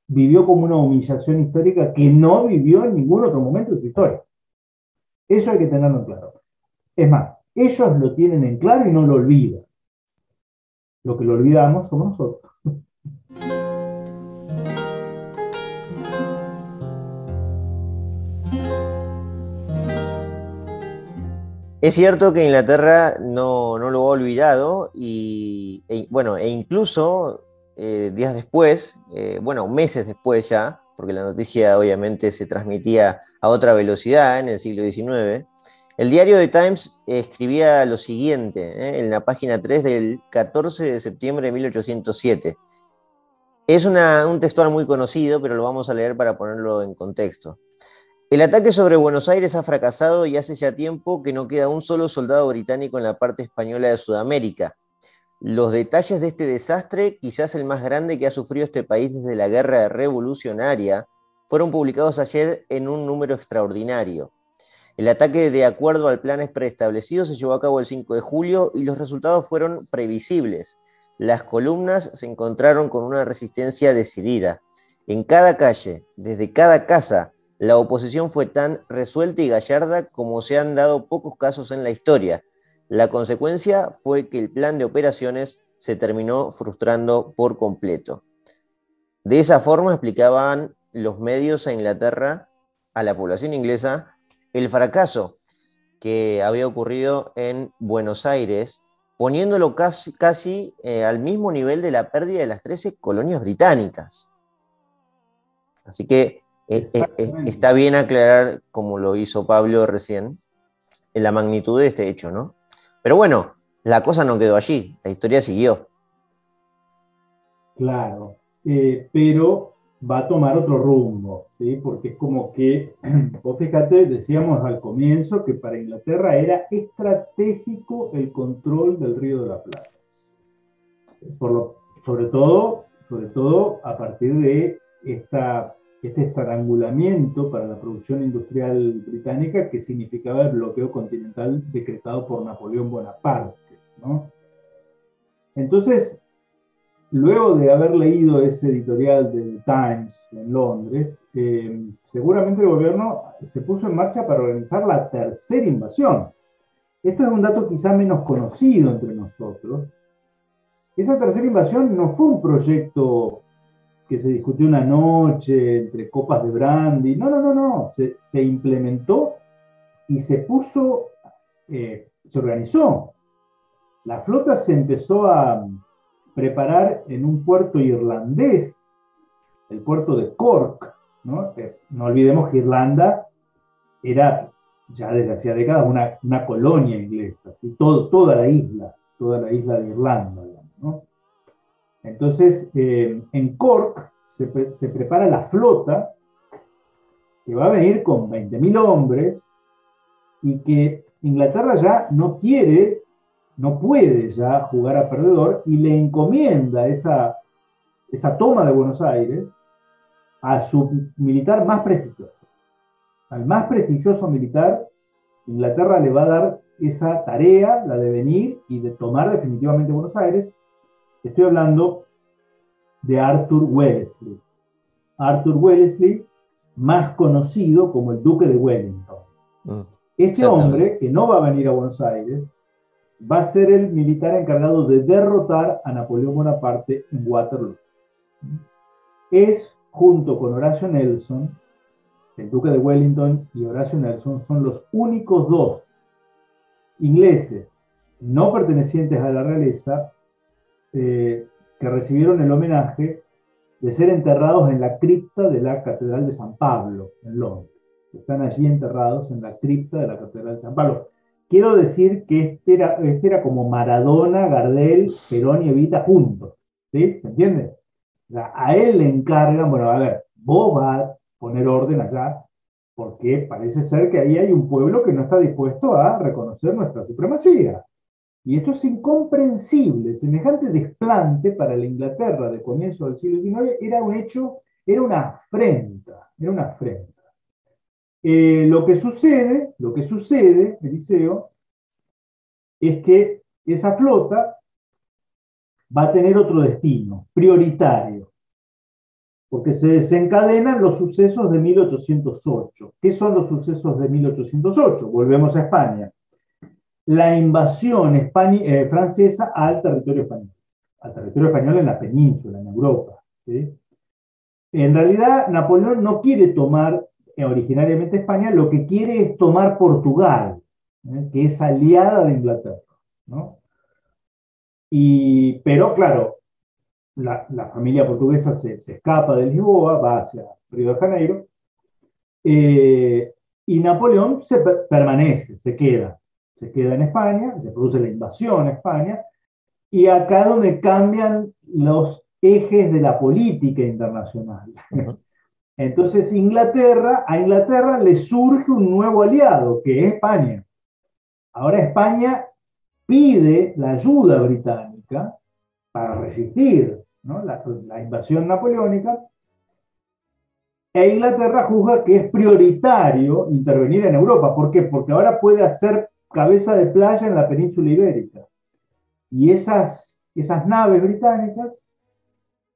vivió como una humillación histórica que no vivió en ningún otro momento de su historia. Eso hay que tenerlo en claro. Es más, ellos lo tienen en claro y no lo olvidan. Lo que lo olvidamos somos nosotros. Es cierto que Inglaterra no, lo ha olvidado y, e, bueno, e incluso eh, días después, eh, bueno, meses después ya, porque la noticia obviamente se transmitía a otra velocidad en el siglo XIX, el diario The Times escribía lo siguiente eh, en la página 3 del 14 de septiembre de 1807. Es un textual muy conocido, pero lo vamos a leer para ponerlo en contexto. El ataque sobre Buenos Aires ha fracasado y hace ya tiempo que no queda un solo soldado británico en la parte española de Sudamérica. Los detalles de este desastre, quizás el más grande que ha sufrido este país desde la guerra revolucionaria, fueron publicados ayer en un número extraordinario. El ataque, de acuerdo al plan preestablecido, se llevó a cabo el 5 de julio y los resultados fueron previsibles. las columnas se encontraron con una resistencia decidida. En cada calle, desde cada casa, la oposición fue tan resuelta y gallarda como se han dado pocos casos en la historia. La consecuencia fue que el plan de operaciones se terminó frustrando por completo. De esa forma explicaban los medios a Inglaterra, a la población inglesa, el fracaso que había ocurrido en Buenos Aires, poniéndolo casi, casi eh, al mismo nivel de la pérdida de las 13 colonias británicas. Así que eh, eh, está bien aclarar, como lo hizo Pablo recién, la magnitud de este hecho, ¿no? Pero bueno, la cosa no quedó allí, la historia siguió. Claro, pero va a tomar otro rumbo, ¿sí? Porque es como que, vos fíjate, decíamos al comienzo que para Inglaterra era estratégico el control del Río de la Plata. Por lo, sobre, todo, sobre todo a partir de esta, este estrangulamiento para la producción industrial británica que significaba el bloqueo continental decretado por Napoleón Bonaparte, ¿no? Entonces, luego de haber leído ese editorial del Times en Londres, eh, seguramente el gobierno se puso en marcha para organizar la tercera invasión. Esto es un dato quizá menos conocido entre nosotros. Esa tercera invasión no fue un proyecto que se discutió una noche entre copas de brandy. No, no, no, no. Se, implementó y se puso, eh, se organizó. La flota se empezó a, preparar en un puerto irlandés, el puerto de Cork. No, eh, no olvidemos que Irlanda era ya desde hacía décadas una, una colonia inglesa, Todo, toda la isla, toda la isla de Irlanda. Entonces, eh, en Cork se, se, prepara la flota que va a venir con 20.000 hombres y que Inglaterra ya no quiere no puede ya jugar a perdedor y le encomienda esa, esa toma de Buenos Aires a su militar más prestigioso. Al más prestigioso militar, Inglaterra le va a dar esa tarea, la de venir y de tomar definitivamente Buenos Aires. Estoy hablando de Arthur Wellesley. Arthur Wellesley, más conocido como el Duque de Wellington. Mm, este hombre, que no va a venir a Buenos Aires, va a ser el militar encargado de derrotar a Napoleón Bonaparte en Waterloo. Es, junto con Horacio Nelson, el duque de Wellington y Horacio Nelson, son los únicos dos ingleses no pertenecientes a la realeza eh, que recibieron el homenaje de ser enterrados en la cripta de la Catedral de San Pablo, en Londres. Están allí enterrados en la cripta de la Catedral de San Pablo. Quiero decir que este era, este era como Maradona, Gardel, Perón y Evita juntos. ¿Sí? ¿Se entiende? a él le encargan, bueno, a ver, vos vas a poner orden allá, porque parece ser que ahí hay un pueblo que no está dispuesto a reconocer nuestra supremacía. Y esto es incomprensible. Semejante desplante para la Inglaterra de comienzo del siglo XIX era un hecho, era una afrenta, era una afrenta. Eh, lo que sucede, lo que sucede, Eliseo, es que esa flota va a tener otro destino, prioritario, porque se desencadenan los sucesos de 1808. ¿Qué son los sucesos de 1808? Volvemos a España. La invasión eh, francesa al territorio español, al territorio español en la península, en Europa. En realidad, Napoleón no quiere tomar originariamente España, lo que quiere es tomar Portugal, ¿eh? que es aliada de Inglaterra. Y, pero claro, la, familia portuguesa se, escapa de Lisboa, va hacia Río de Janeiro, eh, y Napoleón se permanece, se queda, se queda en España, se produce la invasión a España, y acá donde cambian los ejes de la política internacional. Entonces Inglaterra, a Inglaterra le surge un nuevo aliado, que es España. Ahora España pide la ayuda británica para resistir la, la, invasión napoleónica, e Inglaterra juzga que es prioritario intervenir en Europa. ¿Por qué? Porque ahora puede hacer cabeza de playa en la península ibérica. Y esas esas naves británicas,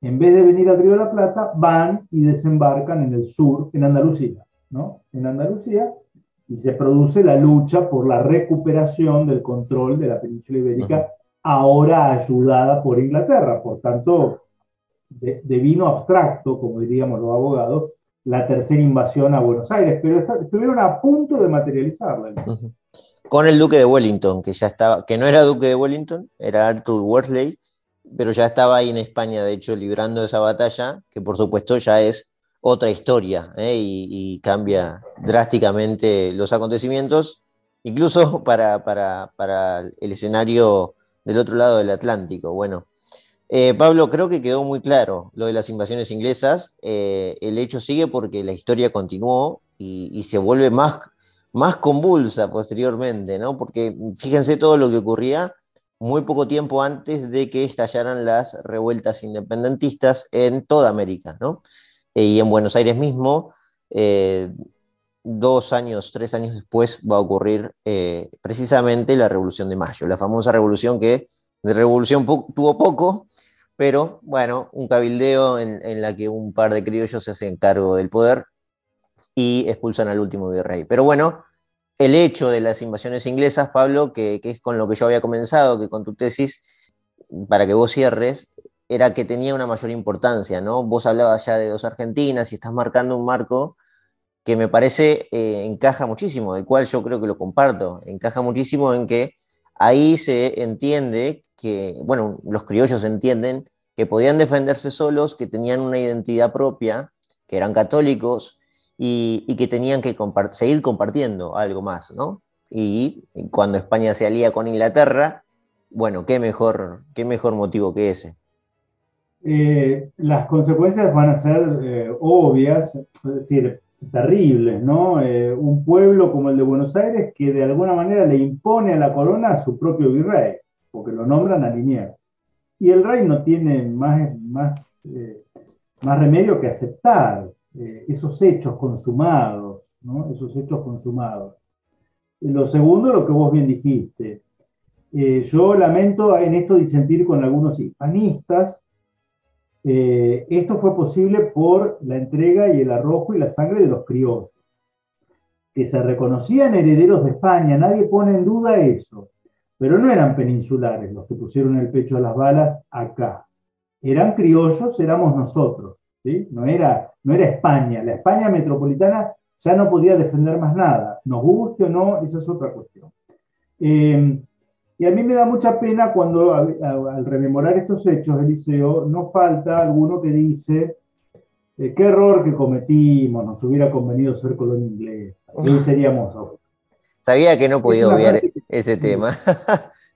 en vez de venir al Río de la Plata, van y desembarcan en el sur, en Andalucía, ¿no? En Andalucía, y se produce la lucha por la recuperación del control de la península ibérica, ahora ayudada por Inglaterra. Por tanto, de, vino abstracto, como diríamos los abogados, la tercera invasión a Buenos Aires, pero estuvieron a punto de materializarla. Con el duque de Wellington, que ya estaba, que no era duque de Wellington, era Arthur Worsley, pero ya estaba ahí en España, de hecho, librando esa batalla, que por supuesto ya es otra historia ¿eh? y, cambia drásticamente los acontecimientos, incluso para, para, el escenario del otro lado del Atlántico. Bueno, eh, Pablo, creo que quedó muy claro lo de las invasiones inglesas. Eh, el hecho sigue porque la historia continuó y, se vuelve más, más convulsa posteriormente, ¿no? Porque fíjense todo lo que ocurría muy poco tiempo antes de que estallaran las revueltas independentistas en toda América, ¿no? Eh, y en Buenos Aires mismo, eh, dos años, tres años después va a ocurrir eh, precisamente la Revolución de Mayo, la famosa revolución que de revolución tuvo poco, pero bueno, un cabildeo en, la que un par de criollos se hacen cargo del poder y expulsan al último virrey. Pero bueno, el hecho de las invasiones inglesas, Pablo, que, es con lo que yo había comenzado, que con tu tesis, para que vos cierres, era que tenía una mayor importancia, ¿no? Vos hablabas ya de dos Argentinas y estás marcando un marco que me parece eh, encaja muchísimo, del cual yo creo que lo comparto, encaja muchísimo en que ahí se entiende que, bueno, los criollos entienden que podían defenderse solos, que tenían una identidad propia, que eran católicos y, que tenían que seguir compartiendo algo más, ¿no? Y cuando España se alía con Inglaterra, bueno, qué mejor, qué mejor motivo que ese. Eh, las consecuencias van a ser eh, obvias, es decir, terribles, ¿no? Eh, un pueblo como el de Buenos Aires que de alguna manera le impone a la corona a su propio virrey, porque lo nombran a Liniers. Y el rey no tiene más, más, más remedio que aceptar esos hechos consumados, ¿no? Esos hechos consumados. Lo segundo, lo que vos bien dijiste. yo lamento en esto disentir con algunos hispanistas eh, esto fue posible por la entrega y el arrojo y la sangre de los criollos, que se reconocían herederos de España, nadie pone en duda eso, pero no eran peninsulares los que pusieron el pecho a las balas acá. Eran criollos, éramos nosotros, no, era, no era España, la España metropolitana ya no podía defender más nada, nos guste o no, esa es otra cuestión. Eh, y a mí me da mucha pena cuando al rememorar estos hechos, Eliseo, no falta alguno que dice, eh, qué error que cometimos, nos hubiera convenido ser colonia inglesa, hoy seríamos Sabía que no podía obviar ese tema.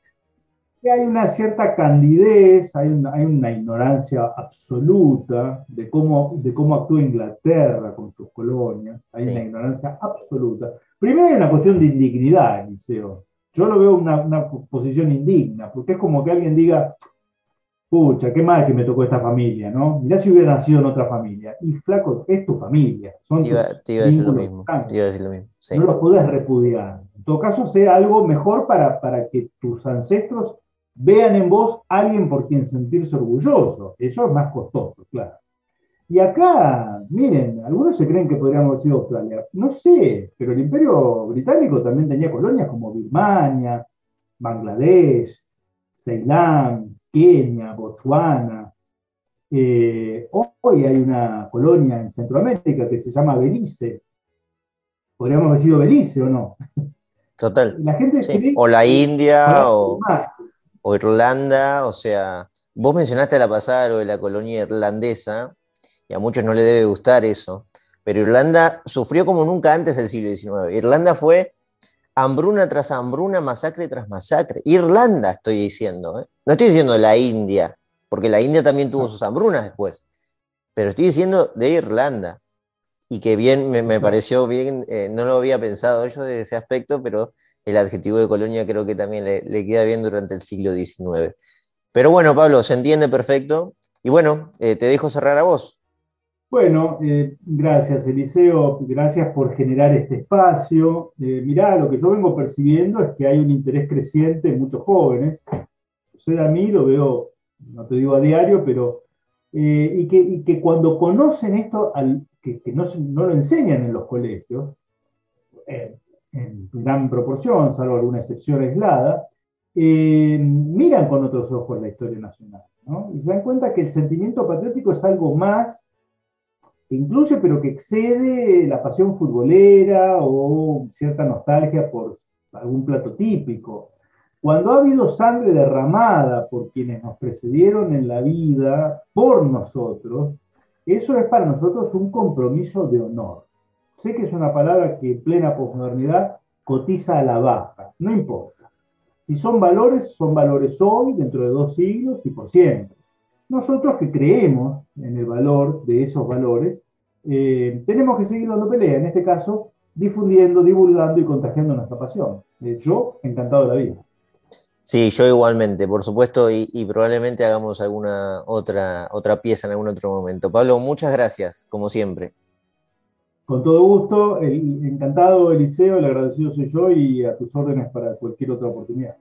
hay una cierta candidez, hay una, hay una, ignorancia absoluta de cómo, de cómo actúa Inglaterra con sus colonias, hay una ignorancia absoluta. Primero hay una cuestión de indignidad, Eliseo yo lo veo una, una posición indigna, porque es como que alguien diga, pucha, qué mal que me tocó esta familia, ¿no? Mirá si hubiera nacido en otra familia. Y flaco, es tu familia. Son te, iba, a decir lo mismo. Te iba a decir lo mismo. No los podés repudiar. En todo caso, sea algo mejor para, para que tus ancestros vean en vos alguien por quien sentirse orgulloso. Eso es más costoso, claro. Y acá, miren, algunos se creen que podríamos haber sido Australia. No sé, pero el imperio británico también tenía colonias como Birmania, Bangladesh, Ceilán, Kenia, Botswana. Eh, hoy hay una colonia en Centroamérica que se llama Belice. Podríamos haber sido Belice o no. Total. La gente o la India o, o Irlanda, o sea, vos mencionaste a la pasada lo de la colonia irlandesa, y a muchos no le debe gustar eso, pero Irlanda sufrió como nunca antes del siglo XIX. Irlanda fue hambruna tras hambruna, masacre tras masacre. Irlanda estoy diciendo, ¿eh? no estoy diciendo la India, porque la India también tuvo sus hambrunas después, pero estoy diciendo de Irlanda. Y que bien, me, pareció bien, eh, no lo había pensado yo de ese aspecto, pero el adjetivo de colonia creo que también le, queda bien durante el siglo XIX. Pero bueno, Pablo, se entiende perfecto. Y bueno, eh, te dejo cerrar a vos. Bueno, eh, gracias Eliseo, gracias por generar este espacio. Eh, mirá, lo que yo vengo percibiendo es que hay un interés creciente en muchos jóvenes. Sucede a mí, lo veo no te digo a diario, pero eh, y, que, que, cuando conocen esto, al, que, no, no, lo enseñan en los colegios, en gran proporción, salvo alguna excepción aislada, eh, miran con otros ojos la historia nacional. ¿no? Y se dan cuenta que el sentimiento patriótico es algo más que incluye, pero que excede la pasión futbolera o cierta nostalgia por algún plato típico. Cuando ha habido sangre derramada por quienes nos precedieron en la vida, por nosotros, eso es para nosotros un compromiso de honor. Sé que es una palabra que en plena posmodernidad cotiza a la baja, no importa. Si son valores, son valores hoy, dentro de dos siglos y por siempre. Nosotros que creemos en el valor de esos valores, eh, tenemos que seguir dando pelea, en este caso, difundiendo, divulgando y contagiando nuestra pasión. Eh, yo, encantado de la vida. Sí, yo igualmente, por supuesto, y, probablemente hagamos alguna otra, otra pieza en algún otro momento. Pablo, muchas gracias, como siempre. Con todo gusto, encantado Eliseo, el agradecido soy yo y a tus órdenes para cualquier otra oportunidad.